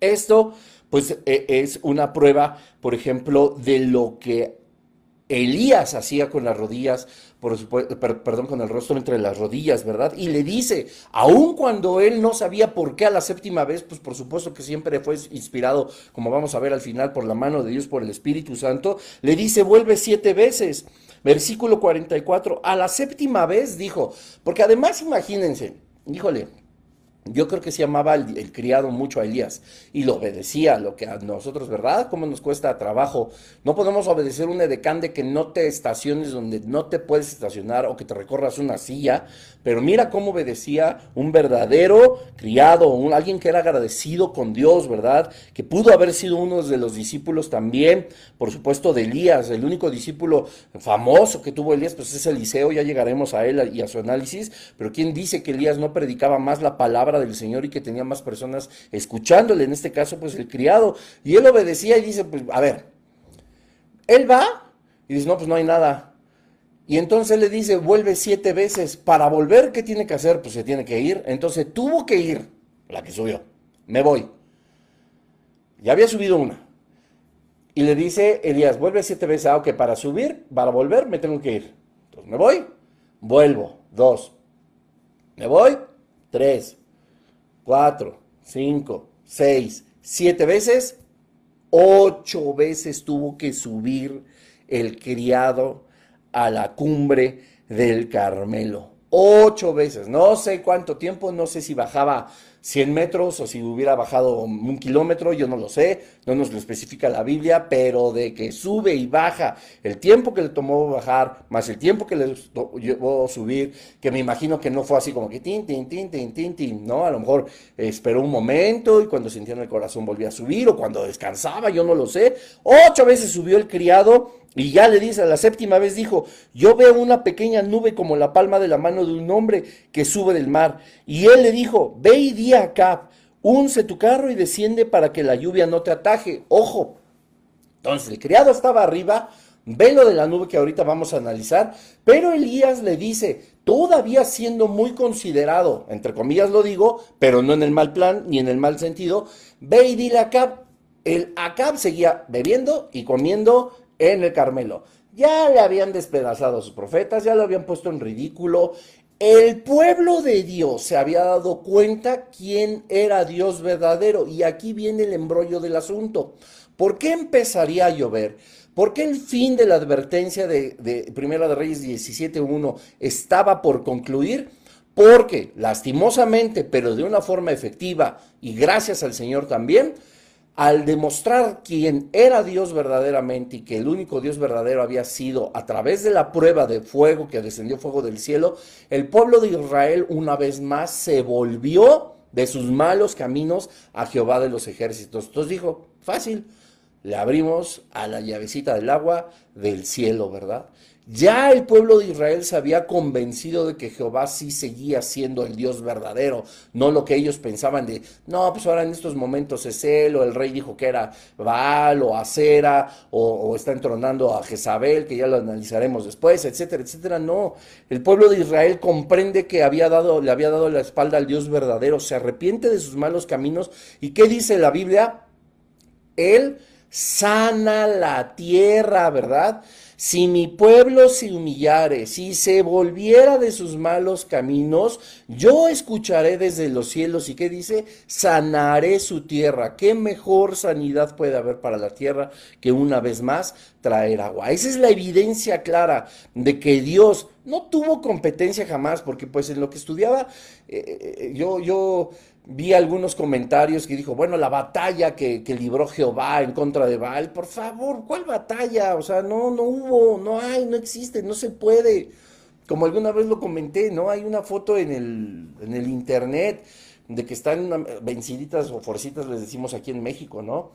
esto pues e, es una prueba, por ejemplo, de lo que Elías hacía con las rodillas, por supuesto, perdón, con el rostro entre las rodillas, ¿verdad? Y le dice, aun cuando él no sabía por qué a la séptima vez, pues por supuesto que siempre fue inspirado, como vamos a ver al final, por la mano de Dios, por el Espíritu Santo, le dice, vuelve siete veces. Versículo 44, a la séptima vez dijo, porque además imagínense, híjole, yo creo que se llamaba el, criado mucho a Elías y lo obedecía, lo que a nosotros, ¿verdad? ¿Cómo nos cuesta trabajo? No podemos obedecer un edecán de que no te estaciones donde no te puedes estacionar o que te recorras una silla, pero mira cómo obedecía un verdadero criado, un, alguien que era agradecido con Dios, ¿verdad? Que pudo haber sido uno de los discípulos también, por supuesto, de Elías, el único discípulo famoso que tuvo Elías, pues es Eliseo, ya llegaremos a él y a su análisis, pero ¿quién dice que Elías no predicaba más la palabra del Señor y que tenía más personas escuchándole? En este caso, pues el criado, y él obedecía y dice, pues, a ver, él va y dice, no, pues no hay nada, y entonces le dice, vuelve siete veces. Para volver, ¿qué tiene que hacer? Pues se tiene que ir. Entonces tuvo que ir, la que subió. Me voy. Ya había subido una. Y le dice Elías, vuelve siete veces. Ah, ok, para subir, para volver, me tengo que ir. Entonces me voy, vuelvo. Dos. Me voy, tres, cuatro, cinco, seis, siete veces. Ocho veces tuvo que subir el criado a la cumbre del Carmelo. Ocho veces, no sé cuánto tiempo, no sé si bajaba 100 metros o si hubiera bajado un kilómetro, yo no lo sé, no nos lo especifica la Biblia, pero de que sube y baja el tiempo que le tomó bajar, más el tiempo que le llevó subir, que me imagino que no fue así como que tin, tin, tin, tin, tin, tin, ¿no? A lo mejor esperó un momento y cuando sentía en el corazón volvía a subir o cuando descansaba, yo no lo sé. Ocho veces subió el criado y ya le dice, a la séptima vez dijo, yo veo una pequeña nube como la palma de la mano de un hombre que sube del mar. Y él le dijo, ve y di acá, unce tu carro y desciende para que la lluvia no te ataje. Ojo. Entonces el criado estaba arriba, ve lo de la nube que ahorita vamos a analizar, pero Elías le dice, todavía siendo muy considerado, entre comillas lo digo, pero no en el mal plan ni en el mal sentido, ve y dile a Acab, el Acab seguía bebiendo y comiendo en el Carmelo. Ya le habían despedazado a sus profetas, ya lo habían puesto en ridículo. El pueblo de Dios se había dado cuenta quién era Dios verdadero. Y aquí viene el embrollo del asunto. ¿Por qué empezaría a llover? ¿Por qué el fin de la advertencia de, Primera de Reyes 17.1 estaba por concluir? Porque lastimosamente, pero de una forma efectiva y gracias al Señor también, al demostrar quién era Dios verdaderamente y que el único Dios verdadero había sido a través de la prueba de fuego que descendió fuego del cielo, el pueblo de Israel una vez más se volvió de sus malos caminos a Jehová de los ejércitos. Entonces dijo, fácil, le abrimos a la llavecita del agua del cielo, ¿verdad? Ya el pueblo de Israel se había convencido de que Jehová sí seguía siendo el Dios verdadero, no lo que ellos pensaban de, no, pues ahora en estos momentos es él, o el rey dijo que era Baal o Acera, o, está entronando a Jezabel, que ya lo analizaremos después, etcétera, etcétera. No, el pueblo de Israel comprende que había dado, le había dado la espalda al Dios verdadero, se arrepiente de sus malos caminos. ¿Y qué dice la Biblia? Él sana la tierra, ¿verdad? Si mi pueblo se humillare, si se volviera de sus malos caminos, yo escucharé desde los cielos y qué dice, sanaré su tierra. ¿Qué mejor sanidad puede haber para la tierra que una vez más traer agua? Esa es la evidencia clara de que Dios no tuvo competencia jamás, porque pues en lo que estudiaba, eh, eh, yo, yo vi algunos comentarios que dijo, bueno, la batalla que, que, libró Jehová en contra de Baal, por favor, ¿cuál batalla? O sea, no, no hubo, no hay, no existe, no se puede. Como alguna vez lo comenté, ¿no? Hay una foto en el, en el internet de que están venciditas o forcitas, les decimos aquí en México, ¿no?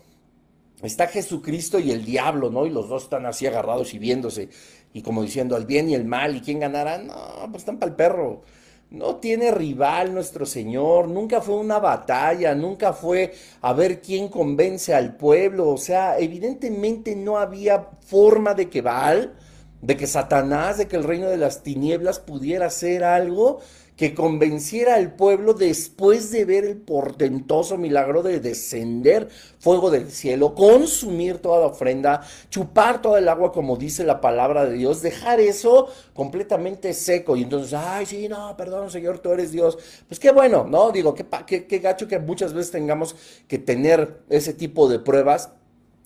Está Jesucristo y el diablo, ¿no? Y los dos están así agarrados y viéndose, y como diciendo al bien y el mal, ¿y quién ganará? No, pues están para el perro. No tiene rival nuestro Señor, nunca fue una batalla, nunca fue a ver quién convence al pueblo, o sea, evidentemente no había forma de que Baal, de que Satanás, de que el reino de las tinieblas pudiera hacer algo que convenciera al pueblo después de ver el portentoso milagro de descender fuego del cielo, consumir toda la ofrenda, chupar toda el agua como dice la palabra de Dios, dejar eso completamente seco y entonces, ay, sí, no, perdón, Señor, tú eres Dios. Pues qué bueno, ¿no? Digo, qué, qué, gacho que muchas veces tengamos que tener ese tipo de pruebas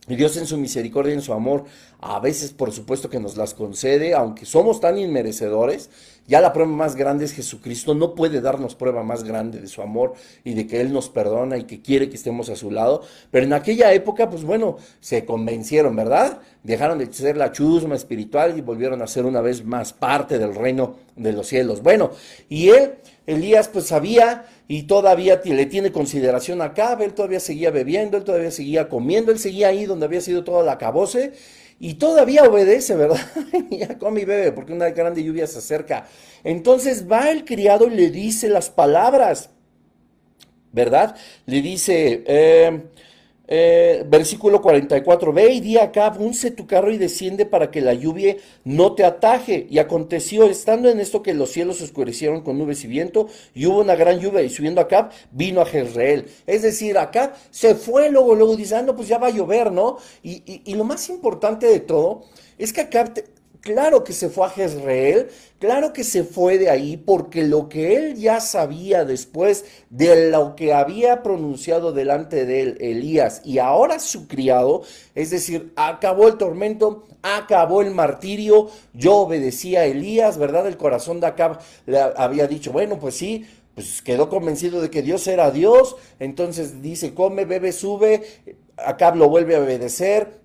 y Dios en su misericordia y en su amor, a veces por supuesto que nos las concede, aunque somos tan inmerecedores, ya la prueba más grande es Jesucristo, no puede darnos prueba más grande de su amor y de que Él nos perdona y que quiere que estemos a su lado. Pero en aquella época, pues bueno, se convencieron, ¿verdad? Dejaron de ser la chusma espiritual y volvieron a ser una vez más parte del reino de los cielos. Bueno, y Él, Elías, pues sabía y todavía le tiene consideración acá, él todavía seguía bebiendo, él todavía seguía comiendo, él seguía ahí donde había sido toda la caboce y todavía obedece, ¿verdad? ya come y bebe porque una grande lluvia se acerca. Entonces va el criado y le dice las palabras, ¿verdad? Le dice, eh, eh, versículo 44, ve y di acá, unce tu carro y desciende para que la lluvia no te ataje. Y aconteció, estando en esto, que los cielos oscurecieron con nubes y viento, y hubo una gran lluvia, y subiendo acá, vino a Jezreel. Es decir, acá se fue, luego, luego dice, ah, no, pues ya va a llover, ¿no? Y, y lo más importante de todo es que acá Claro que se fue a Jezreel, claro que se fue de ahí, porque lo que él ya sabía después de lo que había pronunciado delante de él Elías y ahora su criado, es decir, acabó el tormento, acabó el martirio, yo obedecía a Elías, ¿verdad? El corazón de Acab le había dicho, bueno, pues sí, pues quedó convencido de que Dios era Dios, entonces dice, come, bebe, sube, Acab lo vuelve a obedecer,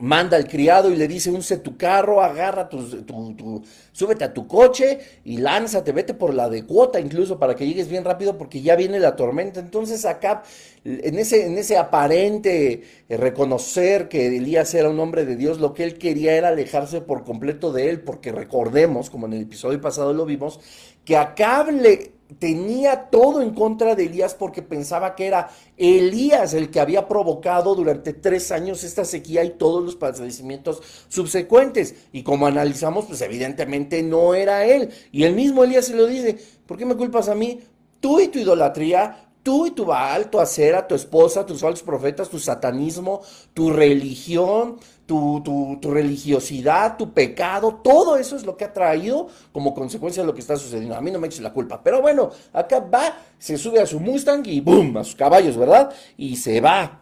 manda al criado y le dice, unce tu carro, agarra tu, súbete a tu coche y lánzate, vete por la de cuota incluso para que llegues bien rápido porque ya viene la tormenta. Entonces acá, en ese, en ese aparente eh, reconocer que Elías era un hombre de Dios, lo que él quería era alejarse por completo de él, porque recordemos, como en el episodio pasado lo vimos, que Acab le tenía todo en contra de Elías porque pensaba que era Elías el que había provocado durante tres años esta sequía y todos los padecimientos subsecuentes. Y como analizamos, pues evidentemente no era él. Y el mismo Elías se lo dice, ¿por qué me culpas a mí? Tú y tu idolatría, tú y tu Baal, tu acera, tu esposa, tus falsos profetas, tu satanismo, tu religión, tu, religiosidad, tu pecado, todo eso es lo que ha traído como consecuencia de lo que está sucediendo. A mí no me eches la culpa. Pero bueno, acá va, se sube a su Mustang y ¡boom! a sus caballos, ¿verdad? Y se va.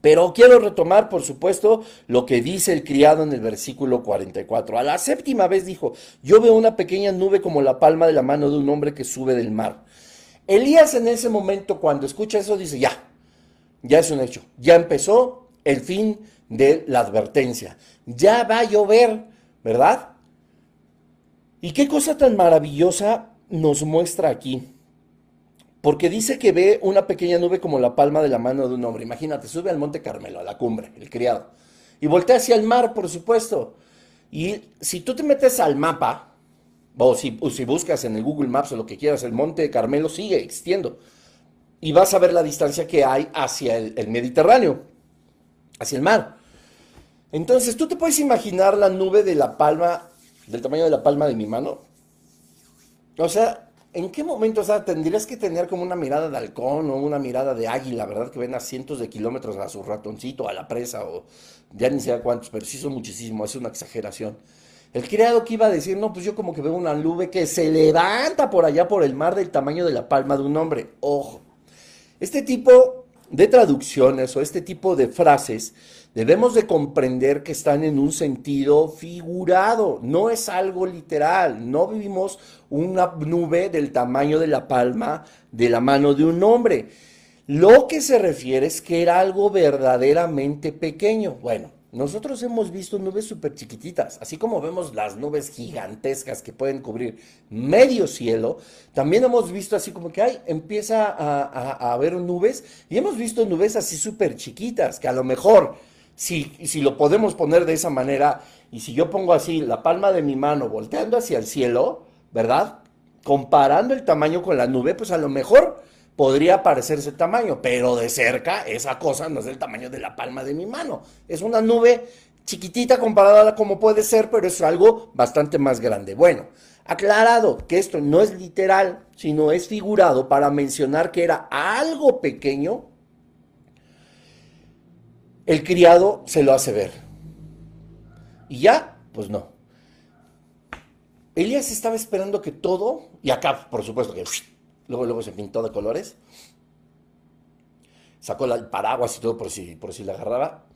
Pero quiero retomar, por supuesto, lo que dice el criado en el versículo 44. A la séptima vez dijo, yo veo una pequeña nube como la palma de la mano de un hombre que sube del mar. Elías en ese momento, cuando escucha eso, dice, ya, ya es un hecho, ya empezó el fin de la advertencia. Ya va a llover, ¿verdad? ¿Y qué cosa tan maravillosa nos muestra aquí? Porque dice que ve una pequeña nube como la palma de la mano de un hombre. Imagínate, sube al Monte Carmelo, a la cumbre, el criado. Y voltea hacia el mar, por supuesto. Y si tú te metes al mapa, o si, buscas en el Google Maps o lo que quieras, el Monte Carmelo sigue existiendo. Y vas a ver la distancia que hay hacia el Mediterráneo, hacia el mar. Entonces, ¿tú te puedes imaginar la nube de la palma, del tamaño de la palma de mi mano? O sea, ¿en qué momento, o sea, tendrías que tener como una mirada de halcón o una mirada de águila, ¿verdad? Que ven a cientos de kilómetros a su ratoncito, a la presa, o ya ni sé a cuántos, pero sí son muchísimo, es una exageración. El criado que iba a decir, no, pues yo como que veo una nube que se levanta por allá por el mar del tamaño de la palma de un hombre. Ojo, este tipo de traducciones o este tipo de frases Debemos de comprender que están en un sentido figurado, no es algo literal, no vivimos una nube del tamaño de la palma de la mano de un hombre. Lo que se refiere es que era algo verdaderamente pequeño. Bueno, nosotros hemos visto nubes súper chiquititas, así como vemos las nubes gigantescas que pueden cubrir medio cielo, también hemos visto así como que hay, empieza a, haber nubes y hemos visto nubes así súper chiquitas, que a lo mejor, si, si lo podemos poner de esa manera, y si yo pongo así la palma de mi mano volteando hacia el cielo, ¿verdad? Comparando el tamaño con la nube, pues a lo mejor podría parecer ese tamaño, pero de cerca esa cosa no es del tamaño de la palma de mi mano. Es una nube chiquitita comparada a como puede ser, pero es algo bastante más grande. Bueno, aclarado que esto no es literal, sino es figurado para mencionar que era algo pequeño, el criado se lo hace ver. Y ya, pues no. Elías estaba esperando que todo, y acá por supuesto que Luego, luego se pintó de colores. Sacó el paraguas y todo por si, por si la agarraba.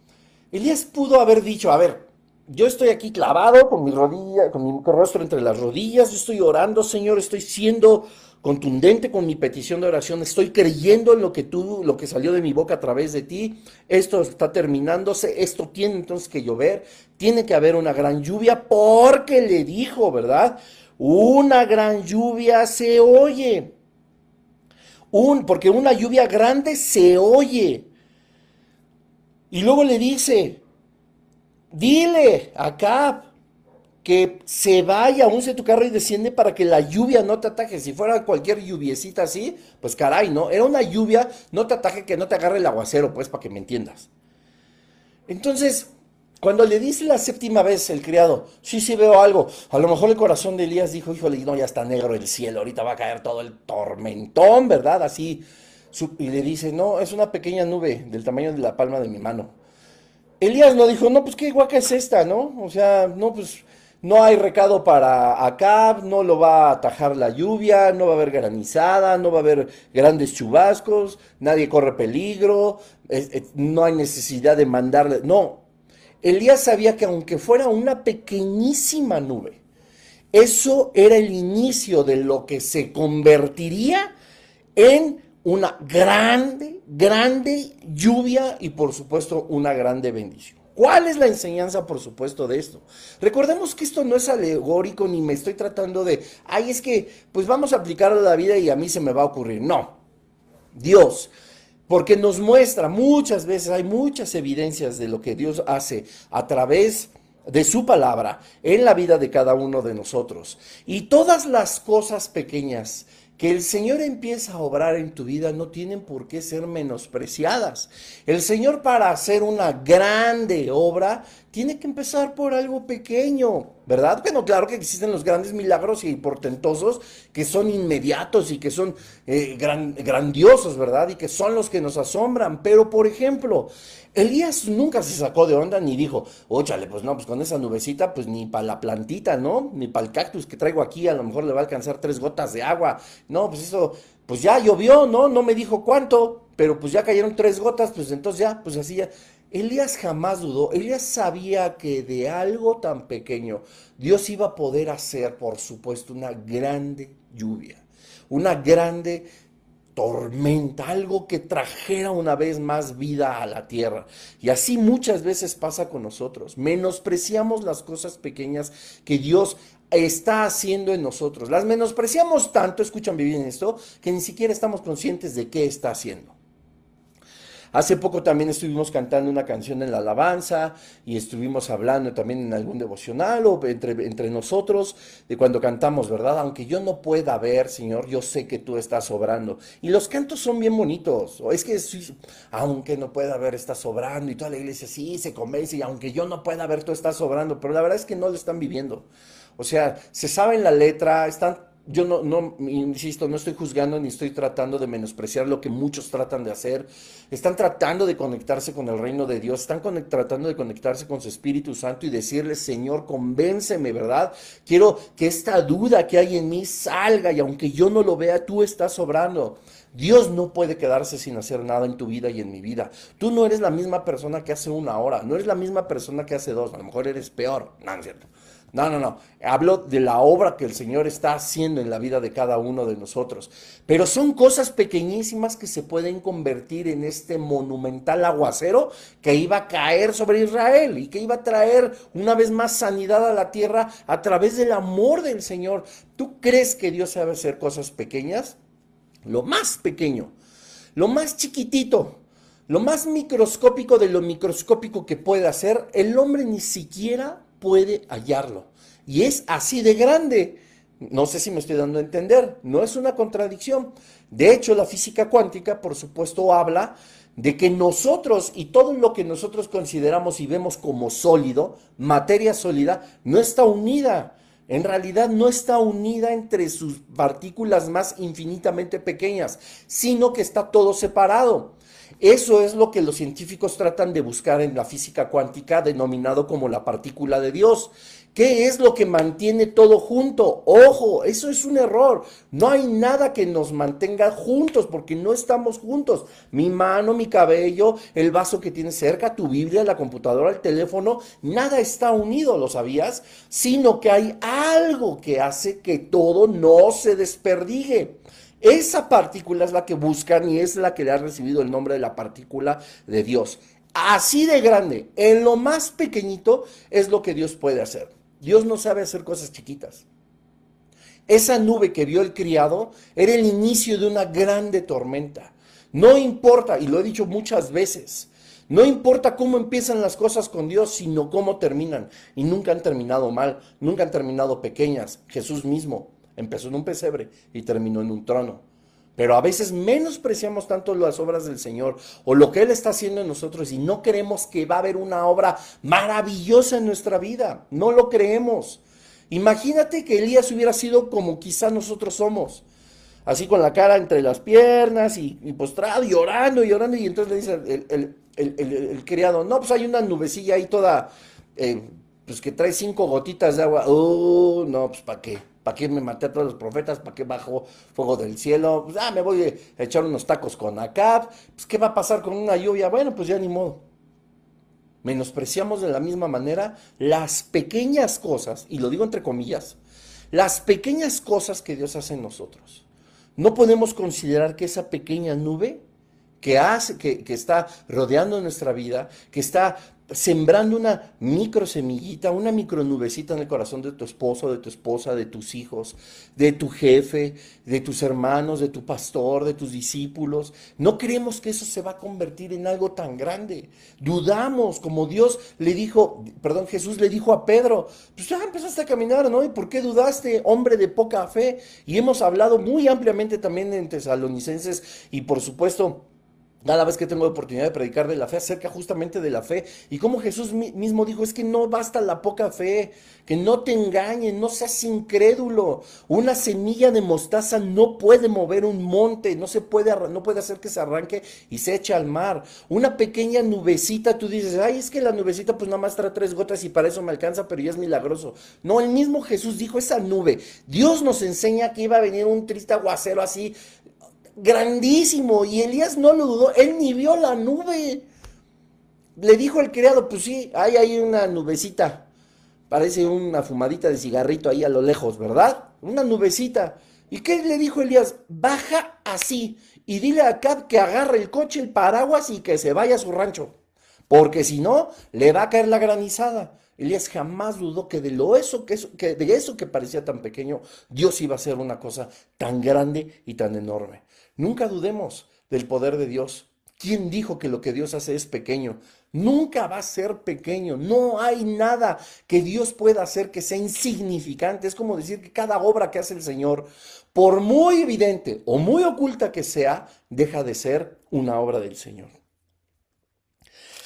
Elías pudo haber dicho, a ver, yo estoy aquí clavado con mi rodilla, con mi rostro entre las rodillas, yo estoy orando, Señor, estoy siendo contundente con mi petición de oración, estoy creyendo en lo que tú, lo que salió de mi boca a través de ti, esto está terminándose, esto tiene entonces que llover, tiene que haber una gran lluvia, porque le dijo, ¿verdad? Una gran lluvia se oye porque una lluvia grande se oye. Y luego le dice, dile a que se vaya, unce tu carro y desciende para que la lluvia no te ataje. Si fuera cualquier lluviecita así, pues caray, ¿no? Era una lluvia, no te ataje, que no te agarre el aguacero, pues, para que me entiendas. Entonces, cuando le dice la séptima vez el criado, sí, sí veo algo, a lo mejor el corazón de Elías dijo, híjole, no, ya está negro el cielo, ahorita va a caer todo el tormentón, ¿verdad? Así, y le dice, no, es una pequeña nube del tamaño de la palma de mi mano. Elías no dijo, no, pues qué guaca es esta, ¿no? O sea, no, pues no hay recado para Acab, no lo va a atajar la lluvia, no va a haber granizada, no va a haber grandes chubascos, nadie corre peligro, no hay necesidad de mandarle, no, Elías sabía que aunque fuera una pequeñísima nube, eso era el inicio de lo que se convertiría en una grande, grande lluvia y por supuesto una grande bendición. ¿Cuál es la enseñanza, por supuesto, de esto? Recordemos que esto no es alegórico ni me estoy tratando de, ay, es que, pues vamos a aplicarlo a la vida y a mí se me va a ocurrir. No. Dios porque nos muestra muchas veces, hay muchas evidencias de lo que Dios hace a través de su palabra en la vida de cada uno de nosotros. Y todas las cosas pequeñas que el Señor empieza a obrar en tu vida no tienen por qué ser menospreciadas. El Señor para hacer una grande obra tiene que empezar por algo pequeño, ¿verdad? Bueno, claro que existen los grandes milagros y portentosos que son inmediatos y que son eh, grandiosos, ¿verdad? Y que son los que nos asombran. Pero, por ejemplo, Elías nunca se sacó de onda ni dijo, óchale, pues no, pues con esa nubecita, pues ni para la plantita, ¿no? Ni para el cactus que traigo aquí, a lo mejor le va a alcanzar tres gotas de agua. No, pues eso, pues ya llovió, ¿no? No me dijo cuánto, pero pues ya cayeron tres gotas, pues entonces ya, pues así ya. Elías jamás dudó, Elías sabía que de algo tan pequeño Dios iba a poder hacer, por supuesto, una grande lluvia, una grande tormenta, algo que trajera una vez más vida a la tierra. Y así muchas veces pasa con nosotros. Menospreciamos las cosas pequeñas que Dios está haciendo en nosotros. Las menospreciamos tanto, escuchan bien esto, que ni siquiera estamos conscientes de qué está haciendo. Hace poco también estuvimos cantando una canción en la alabanza y estuvimos hablando también en algún devocional o entre, entre nosotros de cuando cantamos, ¿verdad? Aunque yo no pueda ver, Señor, yo sé que tú estás sobrando. Y los cantos son bien bonitos. O es que, aunque no pueda ver, está sobrando. Y toda la iglesia sí se convence. Y aunque yo no pueda ver, tú estás sobrando. Pero la verdad es que no lo están viviendo. O sea, se saben la letra, están yo no, no, insisto, no estoy juzgando ni estoy tratando de menospreciar lo que muchos tratan de hacer. Están tratando de conectarse con el reino de Dios, están tratando de conectarse con su Espíritu Santo y decirle, Señor, convénceme, ¿verdad? Quiero que esta duda que hay en mí salga y aunque yo no lo vea, tú estás obrando. Dios no puede quedarse sin hacer nada en tu vida y en mi vida. Tú no eres la misma persona que hace una hora, no eres la misma persona que hace dos, a lo mejor eres peor, no, es cierto. No, no, no. Hablo de la obra que el Señor está haciendo en la vida de cada uno de nosotros. Pero son cosas pequeñísimas que se pueden convertir en este monumental aguacero que iba a caer sobre Israel y que iba a traer una vez más sanidad a la tierra a través del amor del Señor. ¿Tú crees que Dios sabe hacer cosas pequeñas? Lo más pequeño, lo más chiquitito, lo más microscópico de lo microscópico que puede hacer, el hombre ni siquiera puede hallarlo. Y es así de grande. No sé si me estoy dando a entender, no es una contradicción. De hecho, la física cuántica, por supuesto, habla de que nosotros y todo lo que nosotros consideramos y vemos como sólido, materia sólida, no está unida. En realidad no está unida entre sus partículas más infinitamente pequeñas, sino que está todo separado. Eso es lo que los científicos tratan de buscar en la física cuántica, denominado como la partícula de Dios. ¿Qué es lo que mantiene todo junto? Ojo, eso es un error. No hay nada que nos mantenga juntos porque no estamos juntos. Mi mano, mi cabello, el vaso que tienes cerca, tu Biblia, la computadora, el teléfono, nada está unido, ¿lo sabías? Sino que hay algo que hace que todo no se desperdigue. Esa partícula es la que buscan y es la que le ha recibido el nombre de la partícula de Dios. Así de grande, en lo más pequeñito es lo que Dios puede hacer. Dios no sabe hacer cosas chiquitas. Esa nube que vio el criado era el inicio de una grande tormenta. No importa, y lo he dicho muchas veces, no importa cómo empiezan las cosas con Dios, sino cómo terminan. Y nunca han terminado mal, nunca han terminado pequeñas. Jesús mismo Empezó en un pesebre y terminó en un trono. Pero a veces menospreciamos tanto las obras del Señor o lo que Él está haciendo en nosotros y no creemos que va a haber una obra maravillosa en nuestra vida. No lo creemos. Imagínate que Elías hubiera sido como quizá nosotros somos. Así con la cara entre las piernas y, postrado, llorando y llorando. Y entonces le dice el, criado, no, pues hay una nubecilla ahí toda, eh, pues que trae cinco gotitas de agua. Oh, no, pues ¿para qué? ¿Para qué me maté a todos los profetas? ¿Para qué bajo fuego del cielo? Pues, ah, me voy a echar unos tacos con Acab. Pues, ¿qué va a pasar con una lluvia? Bueno, pues ya ni modo. Menospreciamos de la misma manera las pequeñas cosas, y lo digo entre comillas, las pequeñas cosas que Dios hace en nosotros. No podemos considerar que esa pequeña nube que hace, que, que, está rodeando nuestra vida, que está sembrando una micro semillita, una micro nubecita en el corazón de tu esposo, de tu esposa, de tus hijos, de tu jefe, de tus hermanos, de tu pastor, de tus discípulos. No creemos que eso se va a convertir en algo tan grande. Dudamos, como Dios le dijo, perdón, Jesús le dijo a Pedro, pues ya empezaste a caminar, ¿no? ¿Y por qué dudaste, hombre de poca fe? Y hemos hablado muy ampliamente también en tesalonicenses y por supuesto cada vez que tengo oportunidad de predicar de la fe, acerca justamente de la fe. Y como Jesús mismo dijo, es que no basta la poca fe, que no te engañen, no seas incrédulo. Una semilla de mostaza no puede mover un monte, no se puede, no puede hacer que se arranque y se eche al mar. Una pequeña nubecita, tú dices, ay, es que la nubecita pues nada más trae tres gotas y para eso me alcanza, pero ya es milagroso. No, el mismo Jesús dijo esa nube. Dios nos enseña que iba a venir un triste aguacero así grandísimo. Y Elías no lo dudó, él ni vio la nube. Le dijo el criado, pues sí, hay ahí una nubecita. Parece una fumadita de cigarrito ahí a lo lejos, ¿verdad? Una nubecita. ¿Y qué le dijo Elías? Baja así y dile a Cab que agarre el coche, el paraguas y que se vaya a su rancho. Porque si no, le va a caer la granizada. Elías jamás dudó que de lo eso que, que de eso que parecía tan pequeño, Dios iba a hacer una cosa tan grande y tan enorme. Nunca dudemos del poder de Dios. ¿Quién dijo que lo que Dios hace es pequeño? Nunca va a ser pequeño. No hay nada que Dios pueda hacer que sea insignificante. Es como decir que cada obra que hace el Señor, por muy evidente o muy oculta que sea, deja de ser una obra del Señor.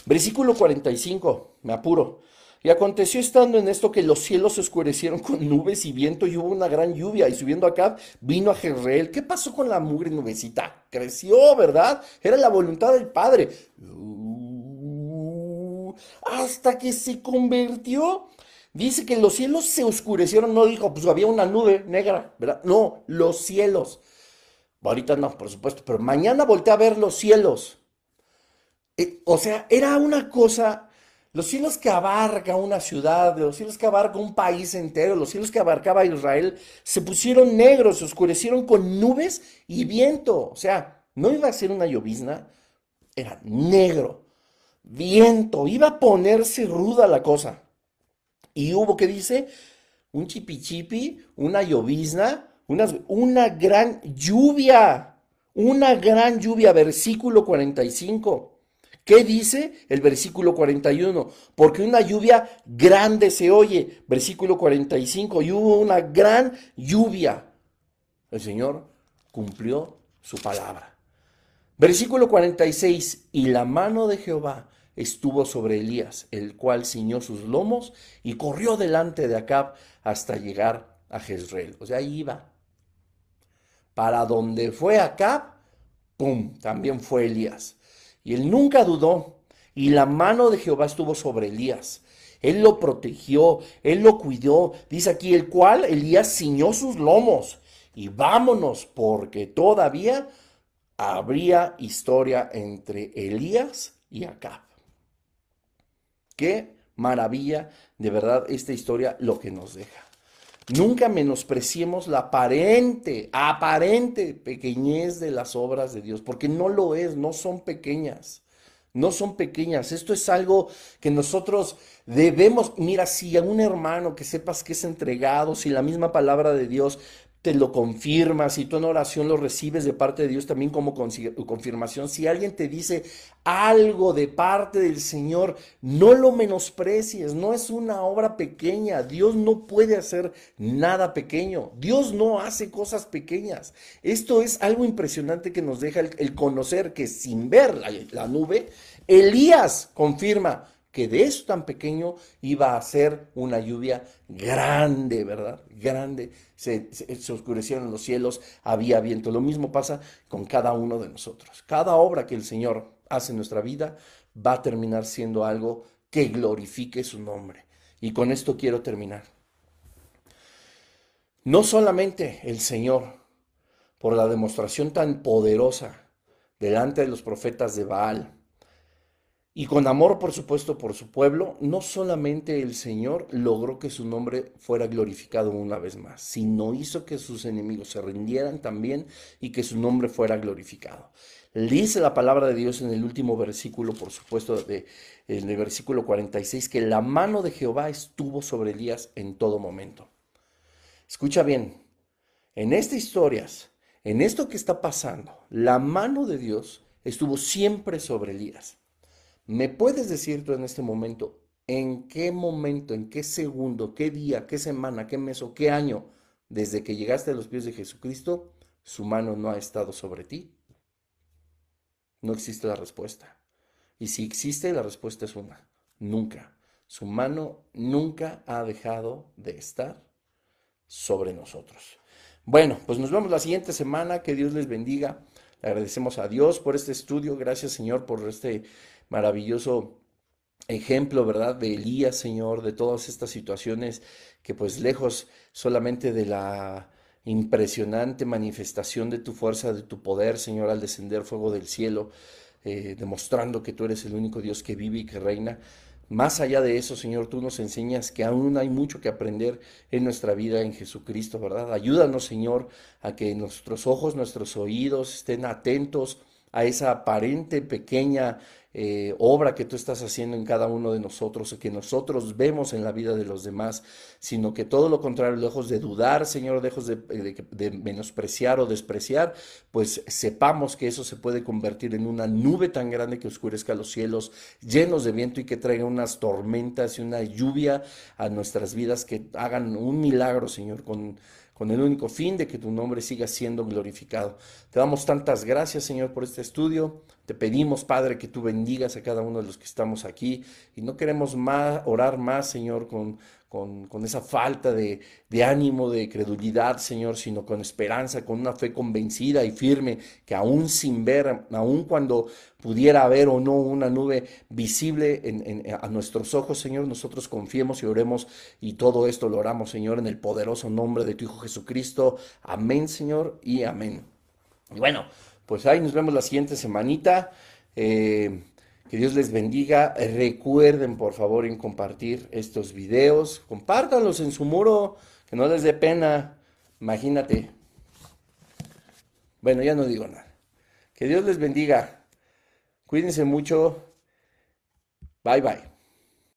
Versículo 45, me apuro. Y aconteció estando en esto que los cielos se oscurecieron con nubes y viento y hubo una gran lluvia. Y subiendo acá vino a Jezreel. ¿Qué pasó con la mugre nubecita? Creció, ¿verdad? Era la voluntad del Padre. Uh, hasta que se convirtió. Dice que los cielos se oscurecieron. No dijo, pues había una nube negra, ¿verdad? No, los cielos. Ahorita no, por supuesto, pero mañana volteé a ver los cielos. Eh, o sea, era una cosa los cielos que abarca una ciudad, los cielos que abarca un país entero, los cielos que abarcaba Israel, se pusieron negros, se oscurecieron con nubes y viento. O sea, no iba a ser una llovizna, era negro, viento, iba a ponerse ruda la cosa. Y hubo, ¿qué dice? Un chipichipi, una llovizna, una, una gran lluvia, una gran lluvia, versículo 45. ¿Qué dice el versículo 41? Porque una lluvia grande se oye, versículo 45, y hubo una gran lluvia. El Señor cumplió su palabra. Versículo 46, y la mano de Jehová estuvo sobre Elías, el cual ciñó sus lomos y corrió delante de Acab hasta llegar a Jezreel. O sea, ahí iba. Para donde fue Acab, ¡pum! También fue Elías. Y él nunca dudó. Y la mano de Jehová estuvo sobre Elías. Él lo protegió, él lo cuidó. Dice aquí, el cual Elías ciñó sus lomos. Y vámonos, porque todavía habría historia entre Elías y Acab. Qué maravilla, de verdad, esta historia lo que nos deja. Nunca menospreciemos la aparente, aparente pequeñez de las obras de Dios, porque no lo es, no son pequeñas, no son pequeñas. Esto es algo que nosotros debemos, mira, si a un hermano que sepas que es entregado, si la misma palabra de Dios te lo confirma, si tú en oración lo recibes de parte de Dios también como confirmación, si alguien te dice algo de parte del Señor, no lo menosprecies, no es una obra pequeña, Dios no puede hacer nada pequeño, Dios no hace cosas pequeñas. Esto es algo impresionante que nos deja el, conocer que sin ver la nube, Elías confirma, que de eso tan pequeño iba a ser una lluvia grande, ¿verdad? Grande. Se, oscurecieron los cielos, había viento. Lo mismo pasa con cada uno de nosotros. Cada obra que el Señor hace en nuestra vida va a terminar siendo algo que glorifique su nombre. Y con esto quiero terminar. No solamente el Señor, por la demostración tan poderosa delante de los profetas de Baal, y con amor, por supuesto, por su pueblo, no solamente el Señor logró que su nombre fuera glorificado una vez más, sino hizo que sus enemigos se rindieran también y que su nombre fuera glorificado. Dice la palabra de Dios en el último versículo, por supuesto, de, en el versículo 46, que la mano de Jehová estuvo sobre Elías en todo momento. Escucha bien, en estas historias, en esto que está pasando, la mano de Dios estuvo siempre sobre Elías. ¿Me puedes decir tú en este momento en qué momento, en qué segundo, qué día, qué semana, qué mes o qué año, desde que llegaste a los pies de Jesucristo, su mano no ha estado sobre ti? No existe la respuesta. Y si existe, la respuesta es una. Nunca. Su mano nunca ha dejado de estar sobre nosotros. Bueno, pues nos vemos la siguiente semana. Que Dios les bendiga. Le agradecemos a Dios por este estudio. Gracias, Señor, por este maravilloso ejemplo, ¿verdad? De Elías, Señor, de todas estas situaciones que pues lejos solamente de la impresionante manifestación de tu fuerza, de tu poder, Señor, al descender fuego del cielo, eh, demostrando que tú eres el único Dios que vive y que reina. Más allá de eso, Señor, tú nos enseñas que aún hay mucho que aprender en nuestra vida en Jesucristo, ¿verdad? Ayúdanos, Señor, a que nuestros ojos, nuestros oídos estén atentos a esa aparente pequeña eh, obra que tú estás haciendo en cada uno de nosotros, que nosotros vemos en la vida de los demás, sino que todo lo contrario, lejos de dudar, Señor, lejos de, de, menospreciar o despreciar, pues sepamos que eso se puede convertir en una nube tan grande que oscurezca los cielos, llenos de viento y que traiga unas tormentas y una lluvia a nuestras vidas que hagan un milagro, Señor, con con el único fin de que tu nombre siga siendo glorificado. Te damos tantas gracias, Señor, por este estudio. Te pedimos, Padre, que tú bendigas a cada uno de los que estamos aquí y no queremos más, orar más, Señor, con, con, esa falta de, ánimo, de credulidad, Señor, sino con esperanza, con una fe convencida y firme, que aún sin ver, aún cuando pudiera haber o no una nube visible en, a nuestros ojos, Señor, nosotros confiemos y oremos y todo esto lo oramos, Señor, en el poderoso nombre de tu Hijo Jesucristo. Amén, Señor, y amén. Y bueno, pues ahí nos vemos la siguiente semanita. Eh, que Dios les bendiga. Recuerden, por favor, en compartir estos videos. Compártanlos en su muro, que no les dé pena. Imagínate. Bueno, ya no digo nada. Que Dios les bendiga. Cuídense mucho. Bye bye.